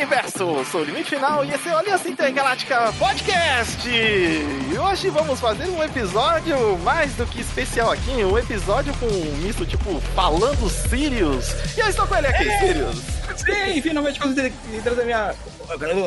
Universo! Sou o Limite Final e esse é o Aliança Intergaláctica Podcast! E hoje vamos fazer um episódio mais do que especial aqui, um episódio com um misto tipo falando Sirius. E eu estou com ele aqui, é. Sirius! Sim, finalmente consegui trazer minha.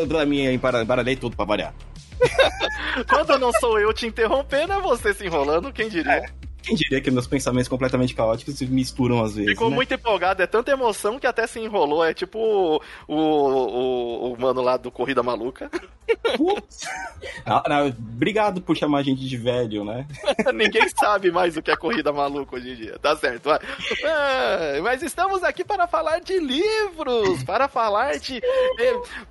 Pra minha embaralhei tudo pra variar. Quando não sou eu te interrompendo, é você se enrolando, quem diria? É. Quem diria que meus pensamentos completamente caóticos se misturam às vezes. Ficou né? muito empolgado, é tanta emoção que até se enrolou. É tipo o, o, o mano lá do Corrida Maluca. não, não, obrigado por chamar a gente de velho, né? Ninguém sabe mais o que é Corrida Maluca hoje em dia. Tá certo, vai. É, mas estamos aqui para falar de livros, para falar de.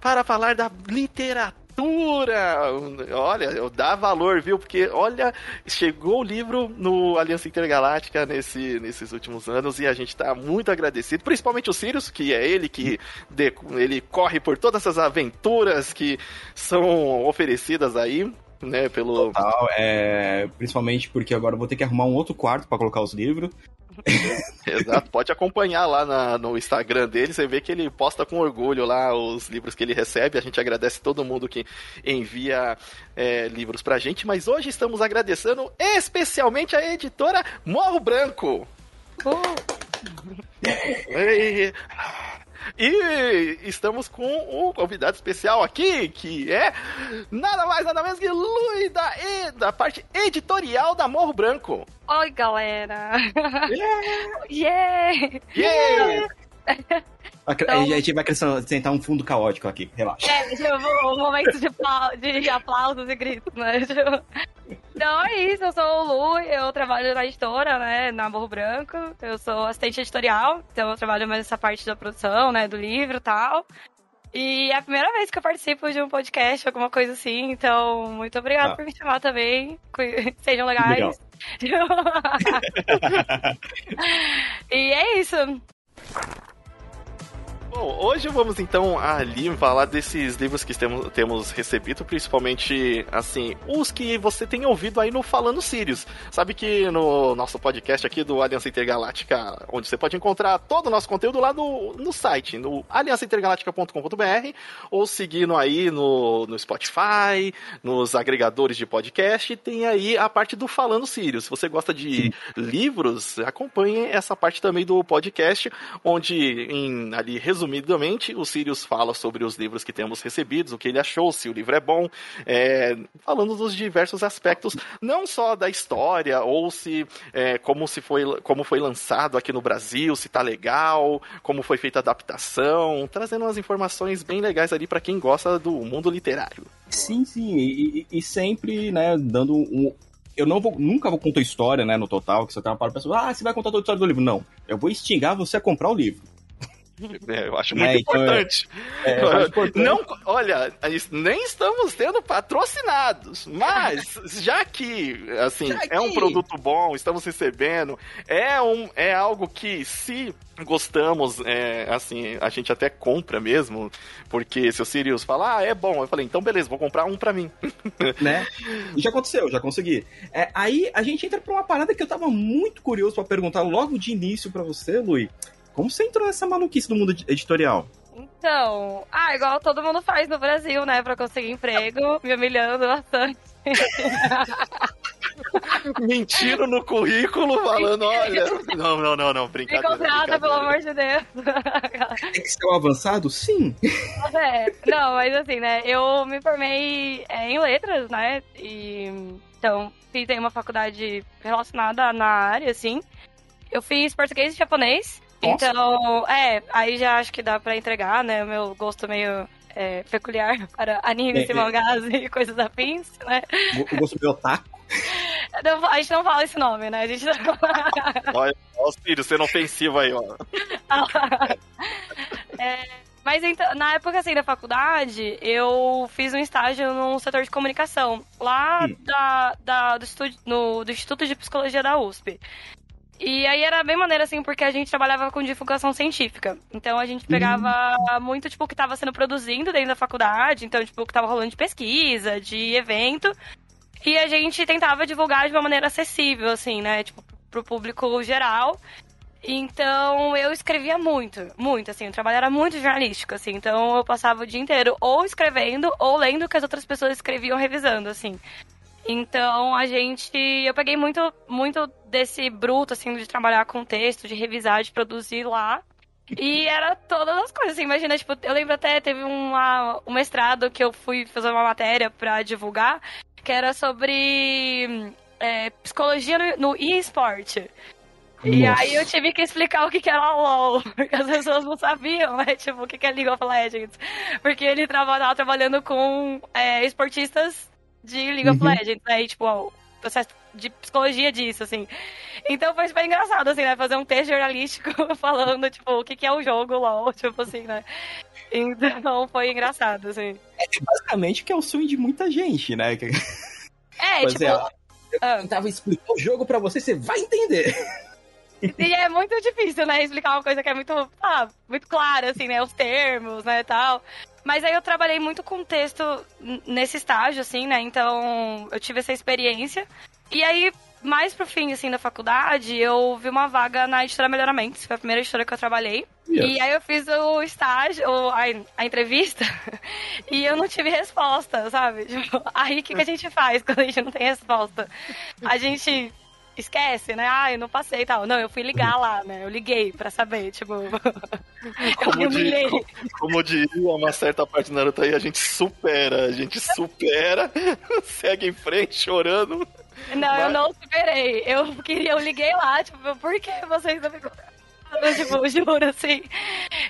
para falar da literatura literatura. Olha, dá valor, viu? Porque, olha, chegou o livro no Aliança Intergaláctica nesse, nesses últimos anos e a gente tá muito agradecido, principalmente o Sirius, que é ele que de, ele corre por todas essas aventuras que são oferecidas aí né, pelo... Total, é, principalmente porque agora eu vou ter que arrumar um outro quarto para colocar os livros. Exato, pode acompanhar lá na, no Instagram dele, você vê que ele posta com orgulho lá os livros que ele recebe. A gente agradece todo mundo que envia é, livros pra gente, mas hoje estamos agradecendo especialmente a editora Morro Branco. Oh. E estamos com um convidado especial aqui, que é nada mais, nada menos que Lui da, da parte editorial da Morro Branco. Oi, galera! Yeah! yeah! yeah. Então, a gente vai acrescentar um fundo caótico aqui, relaxa. É, tipo, um momento de, de aplausos e gritos, né? Então é isso, eu sou o Lu, eu trabalho na editora, né, na Morro Branco. Eu sou assistente editorial, então eu trabalho mais nessa parte da produção, né, do livro e tal. E é a primeira vez que eu participo de um podcast, alguma coisa assim, então muito obrigada ah. por me chamar também. Sejam legais. e é isso. Bom, hoje vamos então ali falar desses livros que temos, temos recebido, principalmente, assim, os que você tem ouvido aí no Falando Sirius. Sabe que no nosso podcast aqui do Aliança Intergaláctica, onde você pode encontrar todo o nosso conteúdo lá no, no site, no aliançaintergaláctica.com.br, ou seguindo aí no, no Spotify, nos agregadores de podcast, tem aí a parte do Falando Sirius. Se você gosta de livros, acompanhe essa parte também do podcast, onde em ali resumindo resumidamente, o Sirius fala sobre os livros que temos recebidos, o que ele achou, se o livro é bom, é, falando dos diversos aspectos, não só da história, ou se é, como se foi, como foi lançado aqui no Brasil, se tá legal, como foi feita a adaptação, trazendo umas informações bem legais ali para quem gosta do mundo literário. Sim, sim, e, e sempre, né, dando um, eu não vou, nunca vou contar história, né, no total, que você tem uma para pessoa, ah, você vai contar toda a história do livro. Não, eu vou instigar você a comprar o livro. É, eu acho muito é, então, importante. É, é importante. Não, olha, nem estamos tendo patrocinados, mas já que assim já é um produto bom, estamos recebendo, é um é algo que se gostamos, é, assim, a gente até compra mesmo, porque se o Sirius falar, ah, é bom, eu falei, então beleza, vou comprar um para mim. né? E já aconteceu, já consegui. É, aí a gente entra pra uma parada que eu tava muito curioso para perguntar logo de início para você, Lui. Como você entrou nessa maluquice do mundo editorial? Então, ah, igual todo mundo faz no Brasil, né? Pra conseguir emprego, me humilhando bastante. Mentindo no currículo, falando, olha. Não, não, não, não, brincadeira. Encontrada, pelo amor de Deus. Tem que ser um avançado? Sim. É, não, mas assim, né? Eu me formei é, em letras, né? E então, fiz aí uma faculdade relacionada na área, assim. Eu fiz português e japonês. Então, é, aí já acho que dá pra entregar, né? O meu gosto meio é, peculiar para animes é, e mangás é. e coisas afins, né? O gosto meio otaku? Não, a gente não fala esse nome, né? A gente não... Olha, olha filho, sendo ofensivo aí, ó. é, mas então, na época assim da faculdade, eu fiz um estágio no setor de comunicação, lá hum. da, da, do, estúdio, no, do Instituto de Psicologia da USP. E aí era bem maneiro, assim, porque a gente trabalhava com divulgação científica. Então a gente pegava uhum. muito, tipo, o que estava sendo produzido dentro da faculdade. Então, tipo, o que estava rolando de pesquisa, de evento. E a gente tentava divulgar de uma maneira acessível, assim, né? Tipo, pro público geral. Então eu escrevia muito, muito, assim, o trabalho era muito jornalístico, assim, então eu passava o dia inteiro ou escrevendo ou lendo o que as outras pessoas escreviam revisando, assim. Então a gente. Eu peguei muito, muito desse bruto, assim, de trabalhar com texto, de revisar, de produzir lá. E era todas as coisas, assim, imagina, tipo, eu lembro até, teve uma, um mestrado que eu fui fazer uma matéria para divulgar, que era sobre é, psicologia no, no e-sport. E aí eu tive que explicar o que, que era LOL, porque as pessoas não sabiam, né? Tipo, o que, que é League of Legends. Porque ele tava trabalhando com é, esportistas de League uhum. of Legends, né? E, tipo, o processo de psicologia disso, assim. Então foi super engraçado, assim, né? Fazer um texto jornalístico falando, tipo, o que, que é o jogo LOL, tipo assim, né? Então foi engraçado, assim. É basicamente que é o sonho de muita gente, né? É, tipo... É, eu tentava explicar o jogo para você, você vai entender. E é muito difícil, né, explicar uma coisa que é muito, ah, muito clara, assim, né, os termos, né, tal. Mas aí eu trabalhei muito com texto nesse estágio, assim, né, então eu tive essa experiência. E aí, mais pro fim, assim, da faculdade, eu vi uma vaga na editora Melhoramentos, foi a primeira editora que eu trabalhei. Yeah. E aí eu fiz o estágio, a, a entrevista, e eu não tive resposta, sabe? Tipo, aí o que, que a gente faz quando a gente não tem resposta? A gente esquece, né? Ah, eu não passei e tal. Não, eu fui ligar lá, né? Eu liguei pra saber, tipo. como, de, como diria uma certa parte do Naruto aí, a gente supera, a gente supera, segue em frente chorando. Não, mas... eu não superei. Eu queria, eu liguei lá, tipo, por que vocês não me tipo, juro, assim.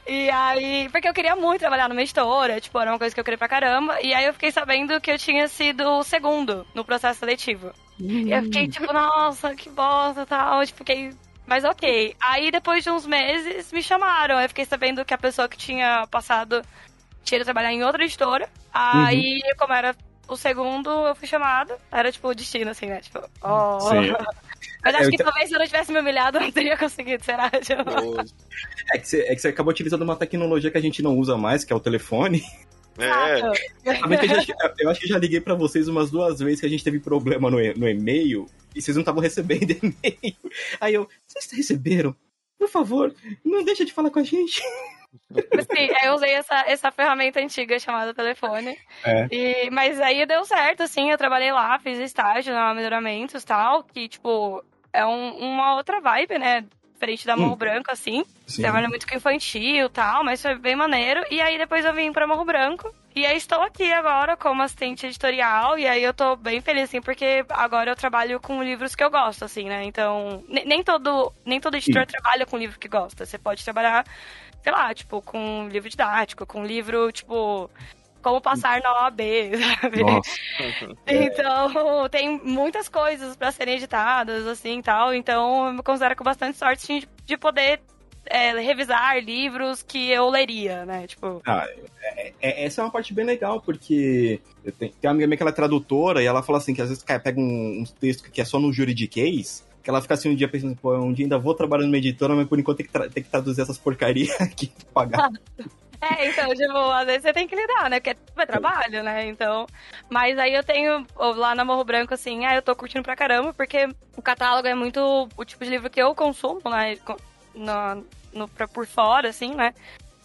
E aí, porque eu queria muito trabalhar numa editora, tipo, era uma coisa que eu queria pra caramba. E aí eu fiquei sabendo que eu tinha sido o segundo no processo seletivo. E eu fiquei tipo, nossa, que bosta tal. Tipo, fiquei. Mas ok. Aí depois de uns meses me chamaram. Eu fiquei sabendo que a pessoa que tinha passado tinha ido trabalhar em outra editora. Aí, uhum. como era o segundo, eu fui chamada. Era tipo o destino, assim, né? Tipo, oh. Mas acho eu que te... talvez se eu não tivesse me humilhado, eu não teria conseguido, será? É que, você, é que você acabou utilizando uma tecnologia que a gente não usa mais, que é o telefone. É. Eu, eu acho que já liguei para vocês umas duas vezes que a gente teve problema no, no e-mail e vocês não estavam recebendo e-mail. Aí eu, vocês receberam? Por favor, não deixa de falar com a gente. Sim, eu usei essa, essa ferramenta antiga chamada telefone. É. E, mas aí deu certo, assim, eu trabalhei lá, fiz estágio na melhoramentos e tal, que, tipo, é um, uma outra vibe, né? Diferente da Morro hum. Branco, assim. Sim. Trabalha muito com infantil e tal, mas foi bem maneiro. E aí depois eu vim pra Morro Branco. E aí estou aqui agora como assistente editorial. E aí eu tô bem feliz, assim, porque agora eu trabalho com livros que eu gosto, assim, né? Então, nem todo, nem todo editor Sim. trabalha com livro que gosta. Você pode trabalhar sei lá, tipo, com livro didático, com livro, tipo, como passar na OAB, sabe? Nossa. então, tem muitas coisas para serem editadas, assim, tal. Então, eu me considero com bastante sorte de, de poder é, revisar livros que eu leria, né? Tipo. Ah, é, é, essa é uma parte bem legal, porque tenho, tem uma amiga minha que ela é tradutora e ela fala assim que às vezes cara, pega um, um texto que é só no juridiquês que ela fica assim um dia pensando, pô, um dia ainda vou trabalhar numa editora, mas por enquanto tem que, tem que traduzir essas porcarias aqui pra pagar. É, então, tipo, às vezes você tem que lidar, né? Porque é trabalho, né? Então. Mas aí eu tenho lá na Morro Branco, assim, ah, eu tô curtindo pra caramba, porque o catálogo é muito o tipo de livro que eu consumo, né? No, no, pra, por fora, assim, né?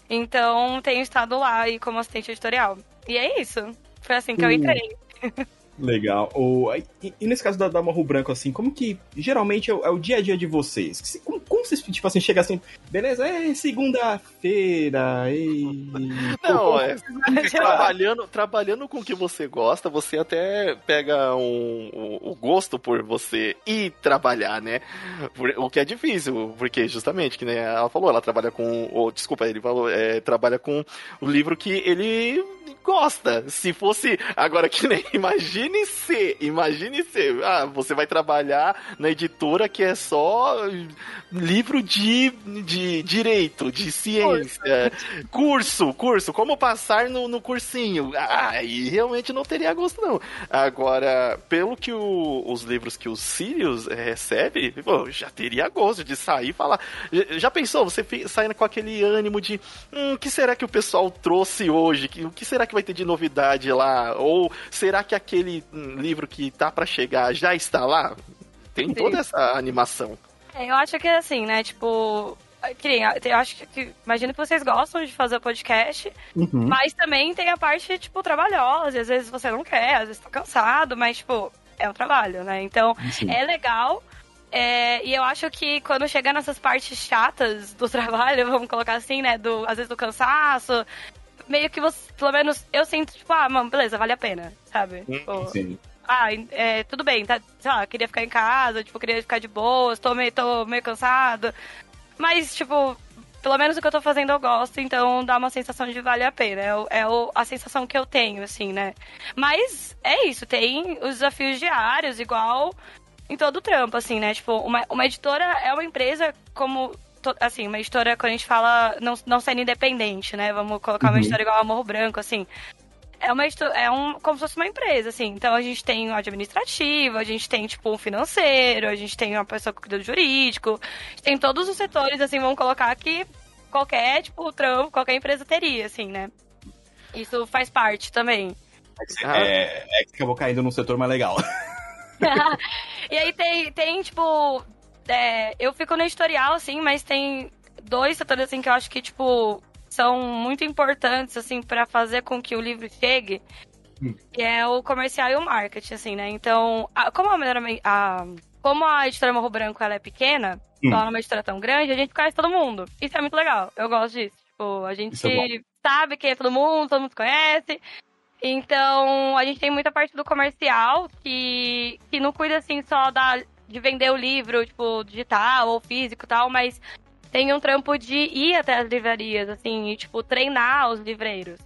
Então tenho estado lá aí como assistente editorial. E é isso. Foi assim que eu entrei. Legal. O, e, e, nesse caso da, da Morro Branco, assim, como que geralmente é o, é o dia a dia de vocês? Como, como vocês, tipo assim, chega assim, beleza, é segunda-feira, e... Não, é, trabalhando, trabalhando com o que você gosta, você até pega um, um, o gosto por você ir trabalhar, né? O que é difícil, porque justamente, que nem ela falou, ela trabalha com, ou, desculpa, ele falou, é, trabalha com o livro que ele gosta. Se fosse, agora que nem, imagine se, imagine se, ah, você vai trabalhar na editora que é só livro de, de direito, de ciência, curso, curso, como passar no, no cursinho. Ah, aí realmente não teria gosto, não. Agora, pelo que o, os livros que o Sirius recebe, pô, já teria gosto de sair e falar. Já pensou, você saindo com aquele ânimo de hum, o que será que o pessoal trouxe hoje? O que será que vai ter de novidade lá? Ou será que aquele hum, livro que tá para chegar já está lá? Tem Sim. toda essa animação. É, eu acho que é assim, né? Tipo, nem, eu acho que. Imagino que vocês gostam de fazer podcast, Uhum. mas também tem a parte, tipo, trabalhosa. Às vezes você não quer, às vezes tá cansado, mas, tipo, é um trabalho, né? Então, Sim. é legal. é, e eu acho que quando chega nessas partes chatas do trabalho, vamos colocar assim, né? Do, às vezes do cansaço, meio que você, pelo menos eu sinto, tipo, ah, mano, beleza, vale a pena, sabe? Tipo, Sim. ah, é, tudo bem, tá, sei lá, queria ficar em casa, tipo, queria ficar de boas, tô meio, tô meio cansado. Mas, tipo, pelo menos o que eu tô fazendo eu gosto, então dá uma sensação de vale a pena. É, o- é o- a sensação que eu tenho, assim, né? Mas é isso, tem os desafios diários, igual em todo o trampo, assim, né? Tipo, uma, uma editora é uma empresa como. Assim, uma editora, quando a gente fala não, não sendo independente, né? Vamos colocar uma Uhum. editora igual a Morro Branco, assim é uma é um como se fosse uma empresa, assim. Então a gente tem o administrativo, a gente tem tipo um financeiro, a gente tem uma pessoa que cuida do jurídico, a gente tem todos os setores, assim, vamos colocar que qualquer tipo trampo, qualquer empresa teria, assim, né? Isso faz parte também. Ah. É, é que acabou caindo num setor mais legal. e aí tem, tem tipo. É, eu fico no editorial, assim, mas tem dois setores, assim, que eu acho que, tipo, são muito importantes, assim, pra fazer com que o livro chegue. Hum. Que é o comercial e o marketing, assim, né? Então, a- como a, melhor- a, como a editora Morro Branco ela é pequena, Hum. ela não é uma editora tão grande, a gente conhece todo mundo. Isso é muito legal. Eu gosto disso. Tipo, a gente é sabe quem é todo mundo, todo mundo conhece. Então, a gente tem muita parte do comercial que, que não cuida assim só da, de vender o livro, tipo, digital ou físico e tal, mas tem um trampo de ir até as livrarias, assim, e, tipo, treinar os livreiros.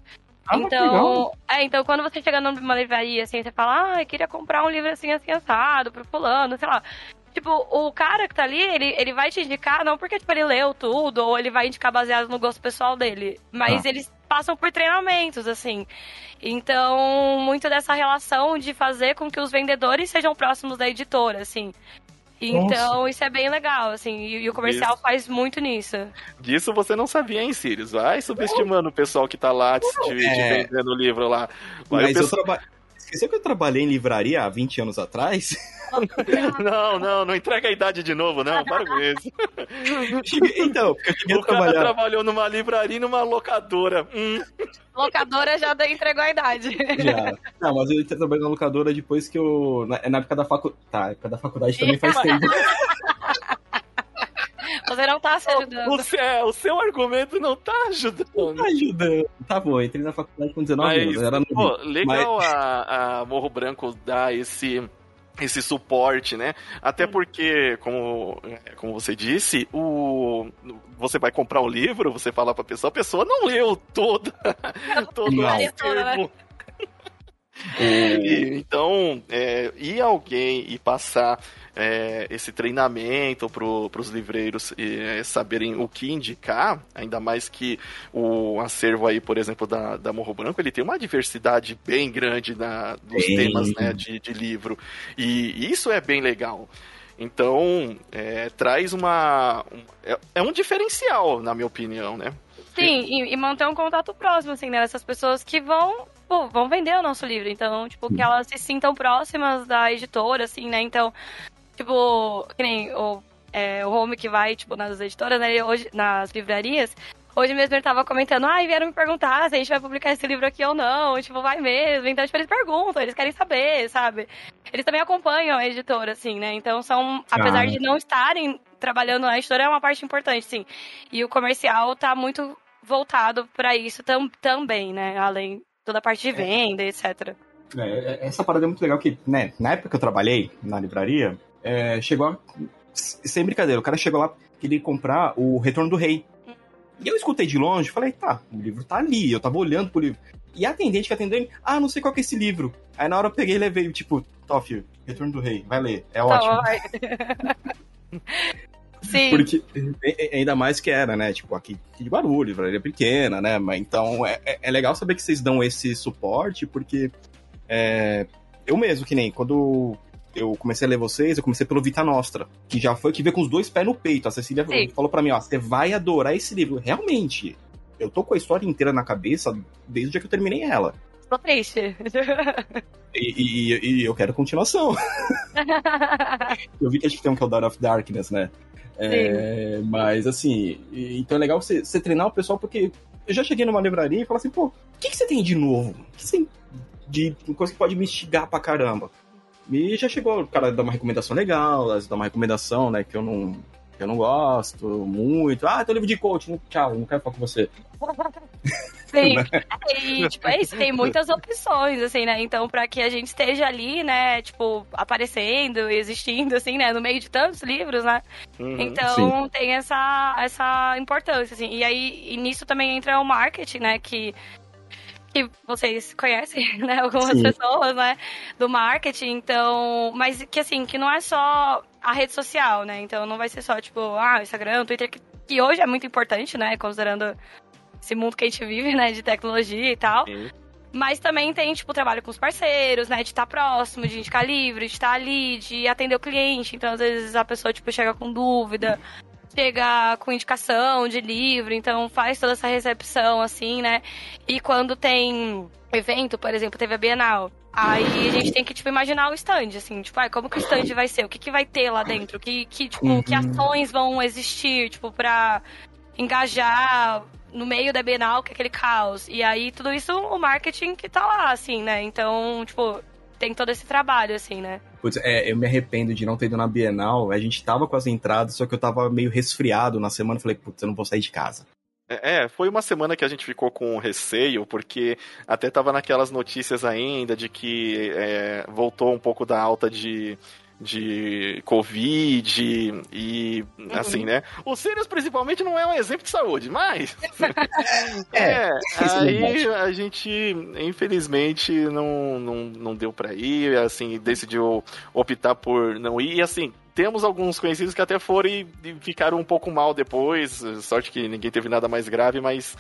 Ah, então, é, então, quando você chega numa livraria, assim, você fala, ah, eu queria comprar um livro assim, assim, assado, pro fulano, sei lá. Tipo, o cara que tá ali, ele, ele vai te indicar, não porque, tipo, ele leu tudo, ou ele vai indicar baseado no gosto pessoal dele, mas Ah. eles passam por treinamentos, assim. Então, muito dessa relação de fazer com que os vendedores sejam próximos da editora, assim. Então, isso é bem legal, assim, e, e o comercial Isso. faz muito nisso. Disso você não sabia, hein, Sirius? Vai subestimando o pessoal que tá lá de, de É. vendendo o livro lá. Vai, Mas o eu pessoal- trabalho. Esqueceu que eu trabalhei em livraria há 20 anos atrás? Não, não, não entrega a idade de novo, não. Para com isso. Então, porque eu cheguei O cara trabalhar. trabalhou numa livraria e numa locadora. Hum, Locadora já entregou a idade. Já. Não, mas eu trabalhei na locadora depois que eu. Na, na época da faculdade. Tá, na época da faculdade também faz tempo. Você não tá se ajudando. o, seu, o seu argumento não tá ajudando. Tá ajudando. Tá bom, entrei na faculdade com 19 Mas, anos. Era no... pô, legal a, a Morro Branco dar esse esse suporte, né? Até porque, como, como você disse, o você vai comprar um livro, você fala pra pessoa, a pessoa não leu todo, todo o Não. E, então, é, ir alguém e passar é, esse treinamento para os livreiros e, é, saberem o que indicar, ainda mais que o acervo aí, por exemplo, da, da Morro Branco, ele tem uma diversidade bem grande na, dos Tem. temas né, de, de livro. E isso é bem legal. Então, é, traz uma. um- é, é um diferencial, na minha opinião, né? Sim, e, e manter um contato próximo, assim, né? Dessas pessoas que vão, pô, vão vender o nosso livro. Então, tipo, que elas se sintam próximas da editora, assim, né? Então, tipo, que nem o, é, o Home que vai, tipo, nas editoras, né? Hoje, nas livrarias. Hoje mesmo ele tava comentando, ah, vieram me perguntar se a gente vai publicar esse livro aqui ou não. Tipo, vai mesmo. Então, tipo, eles perguntam, eles querem saber, sabe? Eles também acompanham a editora, assim, né? Então, são, apesar Ah. de não estarem trabalhando na editora, é uma parte importante, sim. E o comercial tá muito voltado pra isso tam, também, né? Além toda a parte de venda, etc. É, essa parada é muito legal que, né, na época que eu trabalhei na livraria, é, chegou a, sem brincadeira, o cara chegou lá, queria comprar o Retorno do Rei. E eu escutei de longe, falei, tá, o livro tá ali, eu tava olhando pro livro. E a atendente que atendeu, ele, ah, não sei qual que é esse livro. Aí na hora eu peguei e levei, tipo, Toff, Retorno do Rei, vai ler, é ótimo. Sim. Porque, ainda mais que era, né? Tipo, aqui, de barulho, livraria pequena, né? Mas então é, é- é legal saber que vocês dão esse suporte, porque é, eu mesmo, que nem quando eu comecei a ler vocês, eu comecei pelo Vita Nostra, que já foi que veio com os dois pés no peito. A Cecília Sim. falou pra mim, ó, você vai adorar esse livro. Realmente, eu tô com a história inteira na cabeça desde o dia que eu terminei ela. Tô triste. E, e, e eu quero continuação. eu vi que a gente tem um que é o Dawn of Darkness, né? É, mas assim, então é legal você, você, treinar o pessoal, porque eu já cheguei numa livraria e falei assim, pô, o que, que você tem de novo? O que você tem de coisa que pode me instigar pra caramba? E já chegou o cara dar uma recomendação legal, dar uma recomendação, né, que eu não, eu não gosto muito. Ah, teu livro de coach, tchau, não quero falar com você. Sim, né? e, tipo, é isso, tem muitas opções, assim, né? Então, para que a gente esteja ali, né, tipo, aparecendo, existindo, assim, né, no meio de tantos livros, né? Uhum, então, sim. tem essa, essa importância, assim. E aí, e nisso também entra o marketing, né, que que vocês conhecem, né? Algumas Sim. pessoas, né? Do marketing, então. Mas que assim, que não é só a rede social, né? Então não vai ser só, tipo, ah, Instagram, Twitter, que, que hoje é muito importante, né? Considerando esse mundo que a gente vive, né? De tecnologia e tal. Sim. Mas também tem, tipo, trabalho com os parceiros, né? De estar próximo, de indicar livro, de estar ali, de atender o cliente. Então, às vezes, a pessoa, tipo, chega com dúvida, chega com indicação de livro, então faz toda essa recepção, assim, né? E quando tem evento, por exemplo, teve a Bienal. Aí a gente tem que, tipo, imaginar o stand, assim, tipo, ah, como que o stand vai ser? O que, que vai ter lá dentro? Que, que, tipo, uhum. que ações vão existir, tipo, pra engajar no meio da Bienal, que é aquele caos. E aí, tudo isso, o marketing que tá lá, assim, né? Então, tipo, tem todo esse trabalho, assim, né? Putz, é, eu me arrependo de não ter ido na Bienal. A gente tava com as entradas, só que eu tava meio resfriado na semana. Falei, putz, eu não vou sair de casa. É, é, foi uma semana que a gente ficou com receio, porque até tava naquelas notícias ainda de que é, voltou um pouco da alta de de Covid e uhum. assim, né? O Sirius principalmente não é um exemplo de saúde, mas é, é aí a gente infelizmente não, não, não deu para ir, assim, decidiu optar por não ir e assim, temos alguns conhecidos que até foram e ficaram um pouco mal depois, sorte que ninguém teve nada mais grave, mas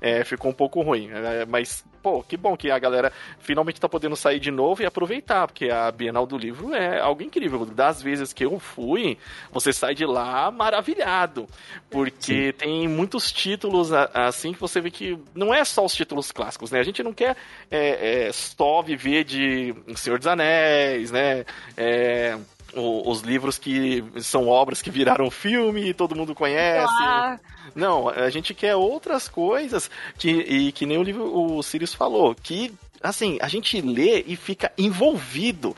é, ficou um pouco ruim. É, mas, pô, que bom que a galera finalmente tá podendo sair de novo e aproveitar, porque a Bienal do Livro é algo incrível. Das vezes que eu fui, você sai de lá maravilhado. Porque Sim. tem muitos títulos assim que você vê que não é só os títulos clássicos, né? A gente não quer é, é, só viver de Senhor dos Anéis, né? É, os livros que são obras que viraram filme e todo mundo conhece. Ah. Não, a gente quer outras coisas que, e que nem o livro o Sirius falou, que assim, a gente lê e fica envolvido.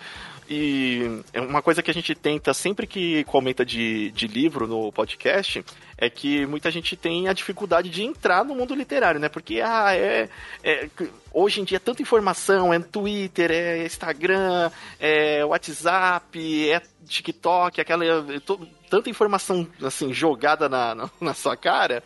E é uma coisa que a gente tenta sempre que comenta de, de livro no podcast é que muita gente tem a dificuldade de entrar no mundo literário, né? Porque ah, é, é hoje em dia é tanta informação, é Twitter, é Instagram, é WhatsApp, é TikTok, aquela tanta informação assim jogada na, na, na, sua cara.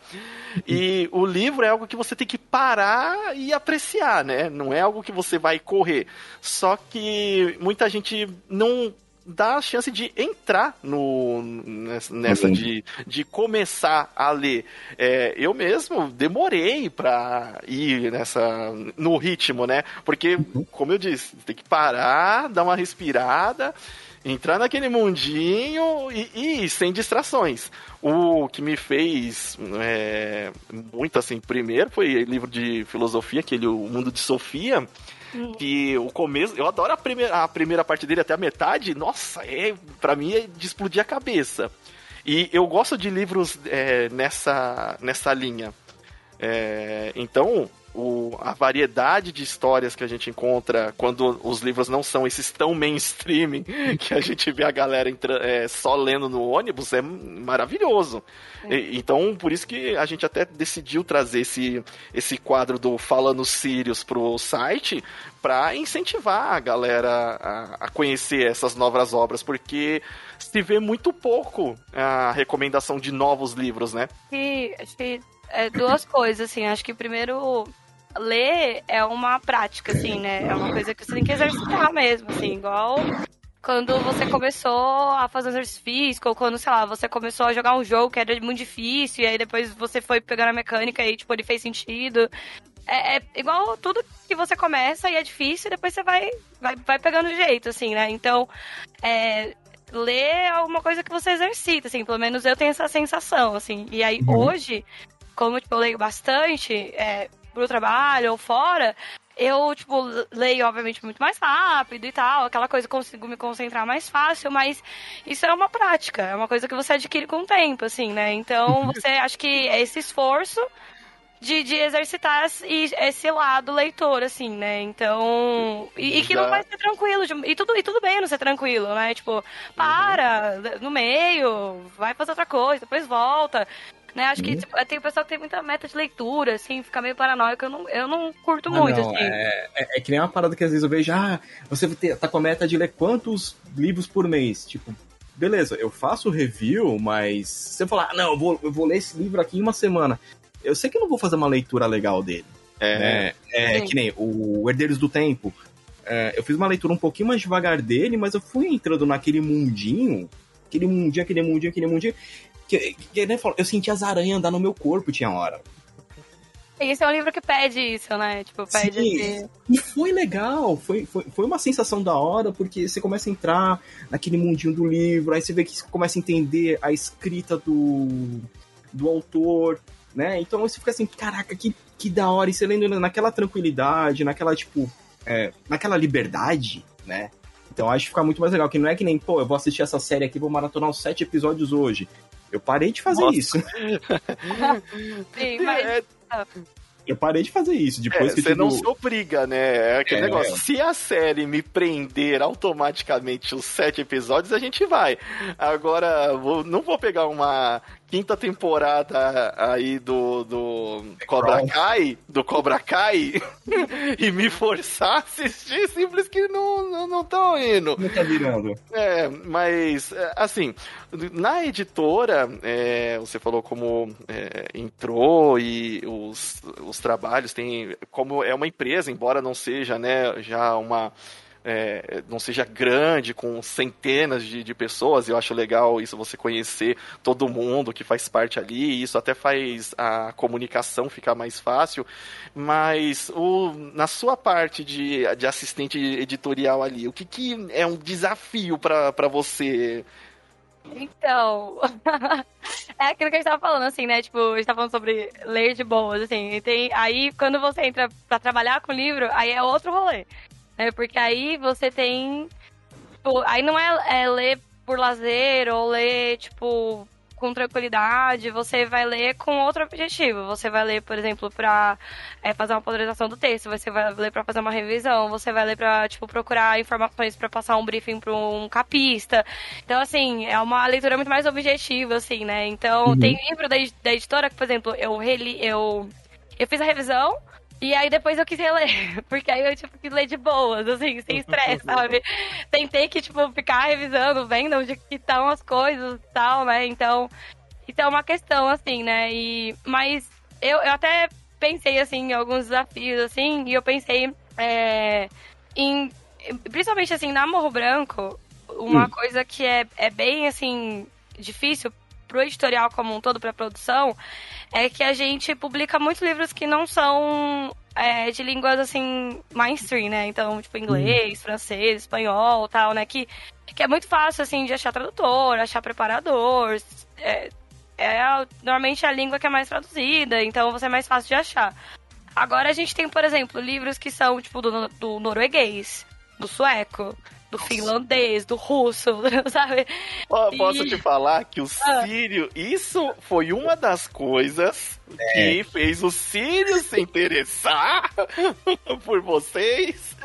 E o livro é algo que você tem que parar e apreciar, né? Não é algo que você vai correr. Só que muita gente não dá a chance de entrar no, nessa, uhum. de, de começar a ler. É, eu mesmo demorei para ir nessa no ritmo, né? Porque, uhum. como eu disse, tem que parar, dar uma respirada entrar naquele mundinho e, e, sem distrações. O que me fez é, muito assim, primeiro foi livro de filosofia, aquele O Mundo de Sofia. Hum. Que o começo, eu adoro a primeira, a primeira parte dele até a metade. Nossa, é, para mim é de explodir a cabeça. E eu gosto de livros é, nessa, nessa linha. É, então, o, a variedade de histórias que a gente encontra quando os livros não são esses tão mainstream que a gente vê a galera entra, é, só lendo no ônibus é maravilhoso. É. E, então, por isso que a gente até decidiu trazer esse, esse quadro do Falando Sirius pro site para incentivar a galera a, a, conhecer essas novas obras, porque se vê muito pouco a recomendação de novos livros, né? E, acho que é duas coisas, assim. Acho que primeiro ler é uma prática, assim, né? É uma coisa que você tem que exercitar mesmo, assim, igual quando você começou a fazer exercício físico, ou quando, sei lá, você começou a jogar um jogo que era muito difícil, e aí depois você foi pegando a mecânica e, tipo, ele fez sentido. É, é igual tudo que você começa e é difícil, e depois você vai, vai, vai pegando jeito, assim, né? Então, é, ler é uma coisa que você exercita, assim, pelo menos eu tenho essa sensação, assim. E aí, uhum. hoje, como tipo, eu leio bastante, é, pro trabalho ou fora, eu, tipo, leio, obviamente, muito mais rápido e tal, aquela coisa, consigo me concentrar mais fácil, mas isso é uma prática, é uma coisa que você adquire com o tempo, assim, né? Então, uhum. você acha que esse esforço de, de exercitar esse, esse lado leitor, assim, né? Então. E, e que não vai ser tranquilo. E tudo, e tudo bem não ser tranquilo, né? Tipo, para uhum. no meio, vai fazer outra coisa, depois volta. Né? Acho que uhum. tipo, tem o pessoal que tem muita meta de leitura, assim, fica meio paranoico. Eu não, eu não curto ah, muito, não, assim. É, é, é, que nem uma parada que às vezes eu vejo, ah, você tá com a meta de ler quantos livros por mês? Tipo, beleza, eu faço review, mas eu falar, ah, não, eu vou, eu vou ler esse livro aqui em uma semana, eu sei que eu não vou fazer uma leitura legal dele. É, né? é que nem o Herdeiros do Tempo. É, eu fiz uma leitura um pouquinho mais devagar dele, mas eu fui entrando naquele mundinho, aquele mundinho, aquele mundinho, aquele mundinho, que, que, que eu senti as aranhas andar no meu corpo, tinha hora. Esse é um livro que pede isso, né? Tipo, pede Sim, esse... E foi legal, foi, foi, foi uma sensação da hora, porque você começa a entrar naquele mundinho do livro, aí você vê que você começa a entender a escrita do, do autor, né? Então você fica assim, caraca, que, que da hora, e você lendo naquela tranquilidade, naquela, tipo, é, naquela liberdade, né? Então acho que fica muito mais legal, que não é que nem, pô, eu vou assistir essa série aqui, vou maratonar os sete episódios hoje. Eu parei de fazer Nossa. isso. Sim, mas... É... Eu parei de fazer isso. Depois é, que você tipo... não se obriga, né? É aquele é. negócio. Se a série me prender automaticamente os sete episódios, a gente vai. Agora, vou, não vou pegar uma quinta temporada aí do, do Cobra Kai, do Cobra Kai, e me forçar a assistir, simples que não, não, não tão indo. Não tá virando. É, mas, é, assim, na editora, é, você falou como é, entrou e os, os trabalhos tem, como é uma empresa, embora não seja, né, já uma é, não seja grande, com centenas de, de pessoas. Eu acho legal isso, você conhecer todo mundo que faz parte ali. Isso até faz a comunicação ficar mais fácil. Mas o, na sua parte de, de assistente editorial ali, o que, que é um desafio para você? Então, é aquilo que a gente tava falando, assim, né? Tipo, a gente tava falando sobre ler de boas, assim. Tem, aí, quando você entra para trabalhar com livro, aí é outro rolê. Né? Porque aí você tem. Tipo, aí não é, é ler por lazer ou ler, tipo, com tranquilidade, você vai ler com outro objetivo. Você vai ler, por exemplo, para é, fazer uma padronização do texto, você vai ler para fazer uma revisão, você vai ler para tipo procurar informações para passar um briefing para um capista. Então, assim, é uma leitura muito mais objetiva, assim, né? Então, uhum. tem livro da, da editora que, por exemplo, eu reli, eu eu fiz a revisão, e aí depois eu quis reler, porque aí eu, tipo, quis ler de boas, assim, sem estresse, sabe? Tentei que, tipo, ficar revisando, vendo onde que estão as coisas e tal, né? Então, isso é uma questão, assim, né? E, mas eu, eu até pensei, assim, em alguns desafios, assim, e eu pensei é, em... Principalmente, assim, na Morro Branco, uma hum. coisa que é, é bem, assim, difícil pro editorial como um todo, pra produção, é que a gente publica muitos livros que não são é, de línguas, assim, mainstream, né? Então, tipo, inglês, uhum. francês, espanhol tal, né? Que, que é muito fácil, assim, de achar tradutor, achar preparador. É, é normalmente a língua que é mais traduzida, então você é mais fácil de achar. Agora a gente tem, por exemplo, livros que são, tipo, do, do norueguês, do sueco, do finlandês, do russo, sabe? Posso e... te falar que o ah. Sírio, isso foi uma das coisas é. que fez o Sírio se interessar por vocês.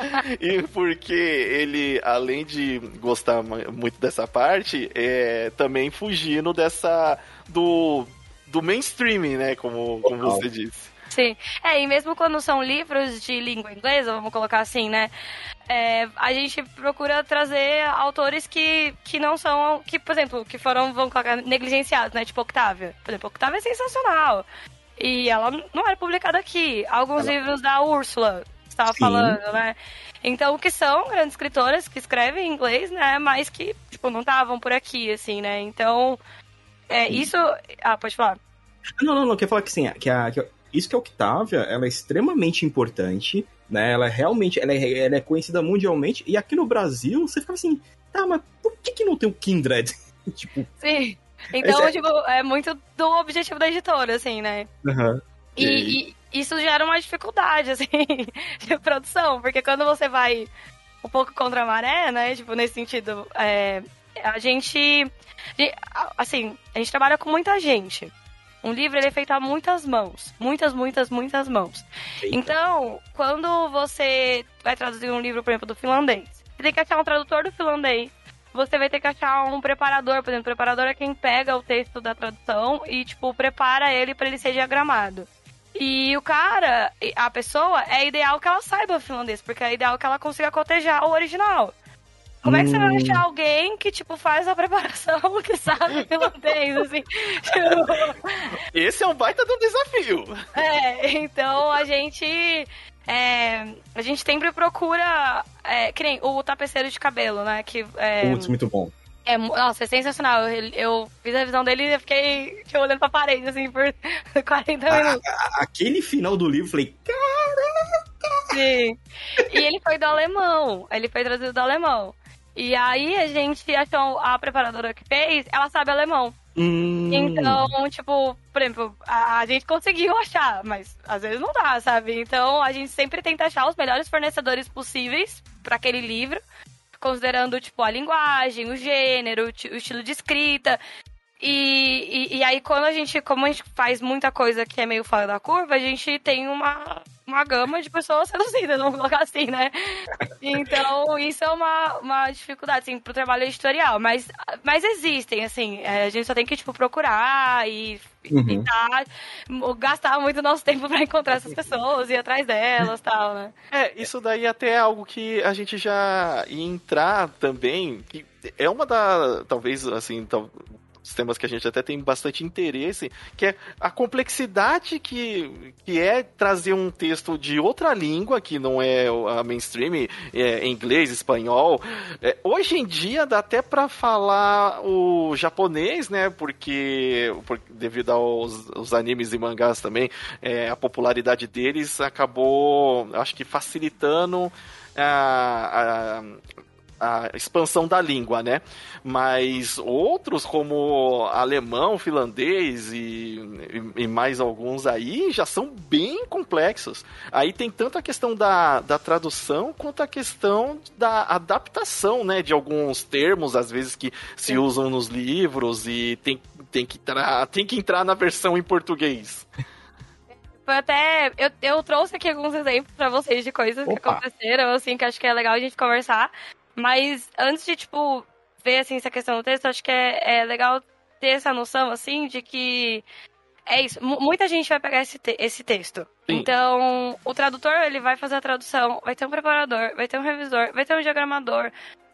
e porque ele, além de gostar muito dessa parte, é também fugindo dessa. do, do mainstream, né? Como, como você disse. Sim. É, e mesmo quando são livros de língua inglesa, vamos colocar assim, né? É, a gente procura trazer autores que, que não são, que, por exemplo, que foram, colocar, negligenciados, né? Tipo Octavia. Por exemplo, Octavia é sensacional. E ela não era publicada aqui. Alguns ela... livros da Úrsula, estava falando, né? Então, que são grandes escritoras que escrevem em inglês, né? Mas que, tipo, não estavam por aqui, assim, né? Então, é, isso... Ah, pode falar. Não, não, não, quer falar que sim, que a, que isso que a Octavia, ela é extremamente importante, né? Ela é realmente, ela é, ela é conhecida mundialmente, e aqui no Brasil, você fica assim, tá, mas por que que não tem o Kindred? tipo... Sim, então, é... tipo, é muito do objetivo da editora, assim, né? Uhum. E, e, isso gera uma dificuldade, assim, de produção, porque quando você vai um pouco contra a maré, né, tipo, nesse sentido, é, a gente, assim, a gente trabalha com muita gente. Um livro ele é feito a muitas mãos. Muitas, muitas, muitas mãos. Eita. Então, quando você vai traduzir um livro, por exemplo, do finlandês, você tem que achar um tradutor do finlandês. Você vai ter que achar um preparador, por exemplo, o preparador é quem pega o texto da tradução e, tipo, prepara ele para ele ser diagramado. E o cara, a pessoa, é ideal que ela saiba finlandês, porque é ideal que ela consiga cotejar o original. Como é que você vai achar hum. alguém que, tipo, faz a preparação que sabe finlandês, assim? Tipo... Esse é um baita de um desafio. É, então a gente... É, a gente sempre procura... É, que nem o tapeceiro de cabelo, né? Que, é, Putz, muito bom. É, nossa, é sensacional. Eu, eu, fiz a visão dele e fiquei tipo, olhando pra parede, assim, por 40 minutos. A, aquele final do livro, falei, caraca! Sim. E ele foi do alemão. Ele foi traduzido do alemão. E aí a gente achou a preparadora que fez, ela sabe alemão. Hum. Então, tipo, por exemplo, a, a, gente conseguiu achar, mas às vezes não dá, sabe? Então a gente sempre tenta achar os melhores fornecedores possíveis para aquele livro, considerando, tipo, a linguagem, o gênero, o, o estilo de escrita. E, e, e, aí, quando a gente, como a gente faz muita coisa que é meio fora da curva, a gente tem uma, uma gama de pessoas seduzidas, vamos colocar assim, né? Então, isso é uma, uma dificuldade, assim, pro trabalho editorial. Mas, mas existem, assim, é, a gente só tem que, tipo, procurar e uhum. tentar gastar muito nosso tempo para encontrar essas pessoas, ir atrás delas tal, né? É, isso daí até é algo que a gente já ia entrar também, que é uma da, talvez, assim, temas que a gente até tem bastante interesse, que é a complexidade que, que é trazer um texto de outra língua, que não é a mainstream, é inglês, espanhol. É, hoje em dia dá até para falar o japonês, né? Porque, porque devido aos, aos animes e mangás também, é, a popularidade deles acabou, acho que facilitando a, a, a expansão da língua, né? Mas outros, como alemão, finlandês e, e, e, mais alguns aí, já são bem complexos. Aí tem tanto a questão da, da tradução quanto a questão da adaptação, né? De alguns termos, às vezes, que se Sim. usam nos livros e tem, tem, que tem que entrar na versão em português. Foi até. Eu, eu trouxe aqui alguns exemplos para vocês de coisas Opa. que aconteceram, assim, que acho que é legal a gente conversar. Mas antes de, tipo, ver, assim, essa questão do texto, acho que é, é legal ter essa noção, assim, de que é isso. M muita gente vai pegar esse, te esse texto. Sim. Então, o tradutor, ele vai fazer a tradução, vai ter um preparador, vai ter um revisor, vai ter um diagramador,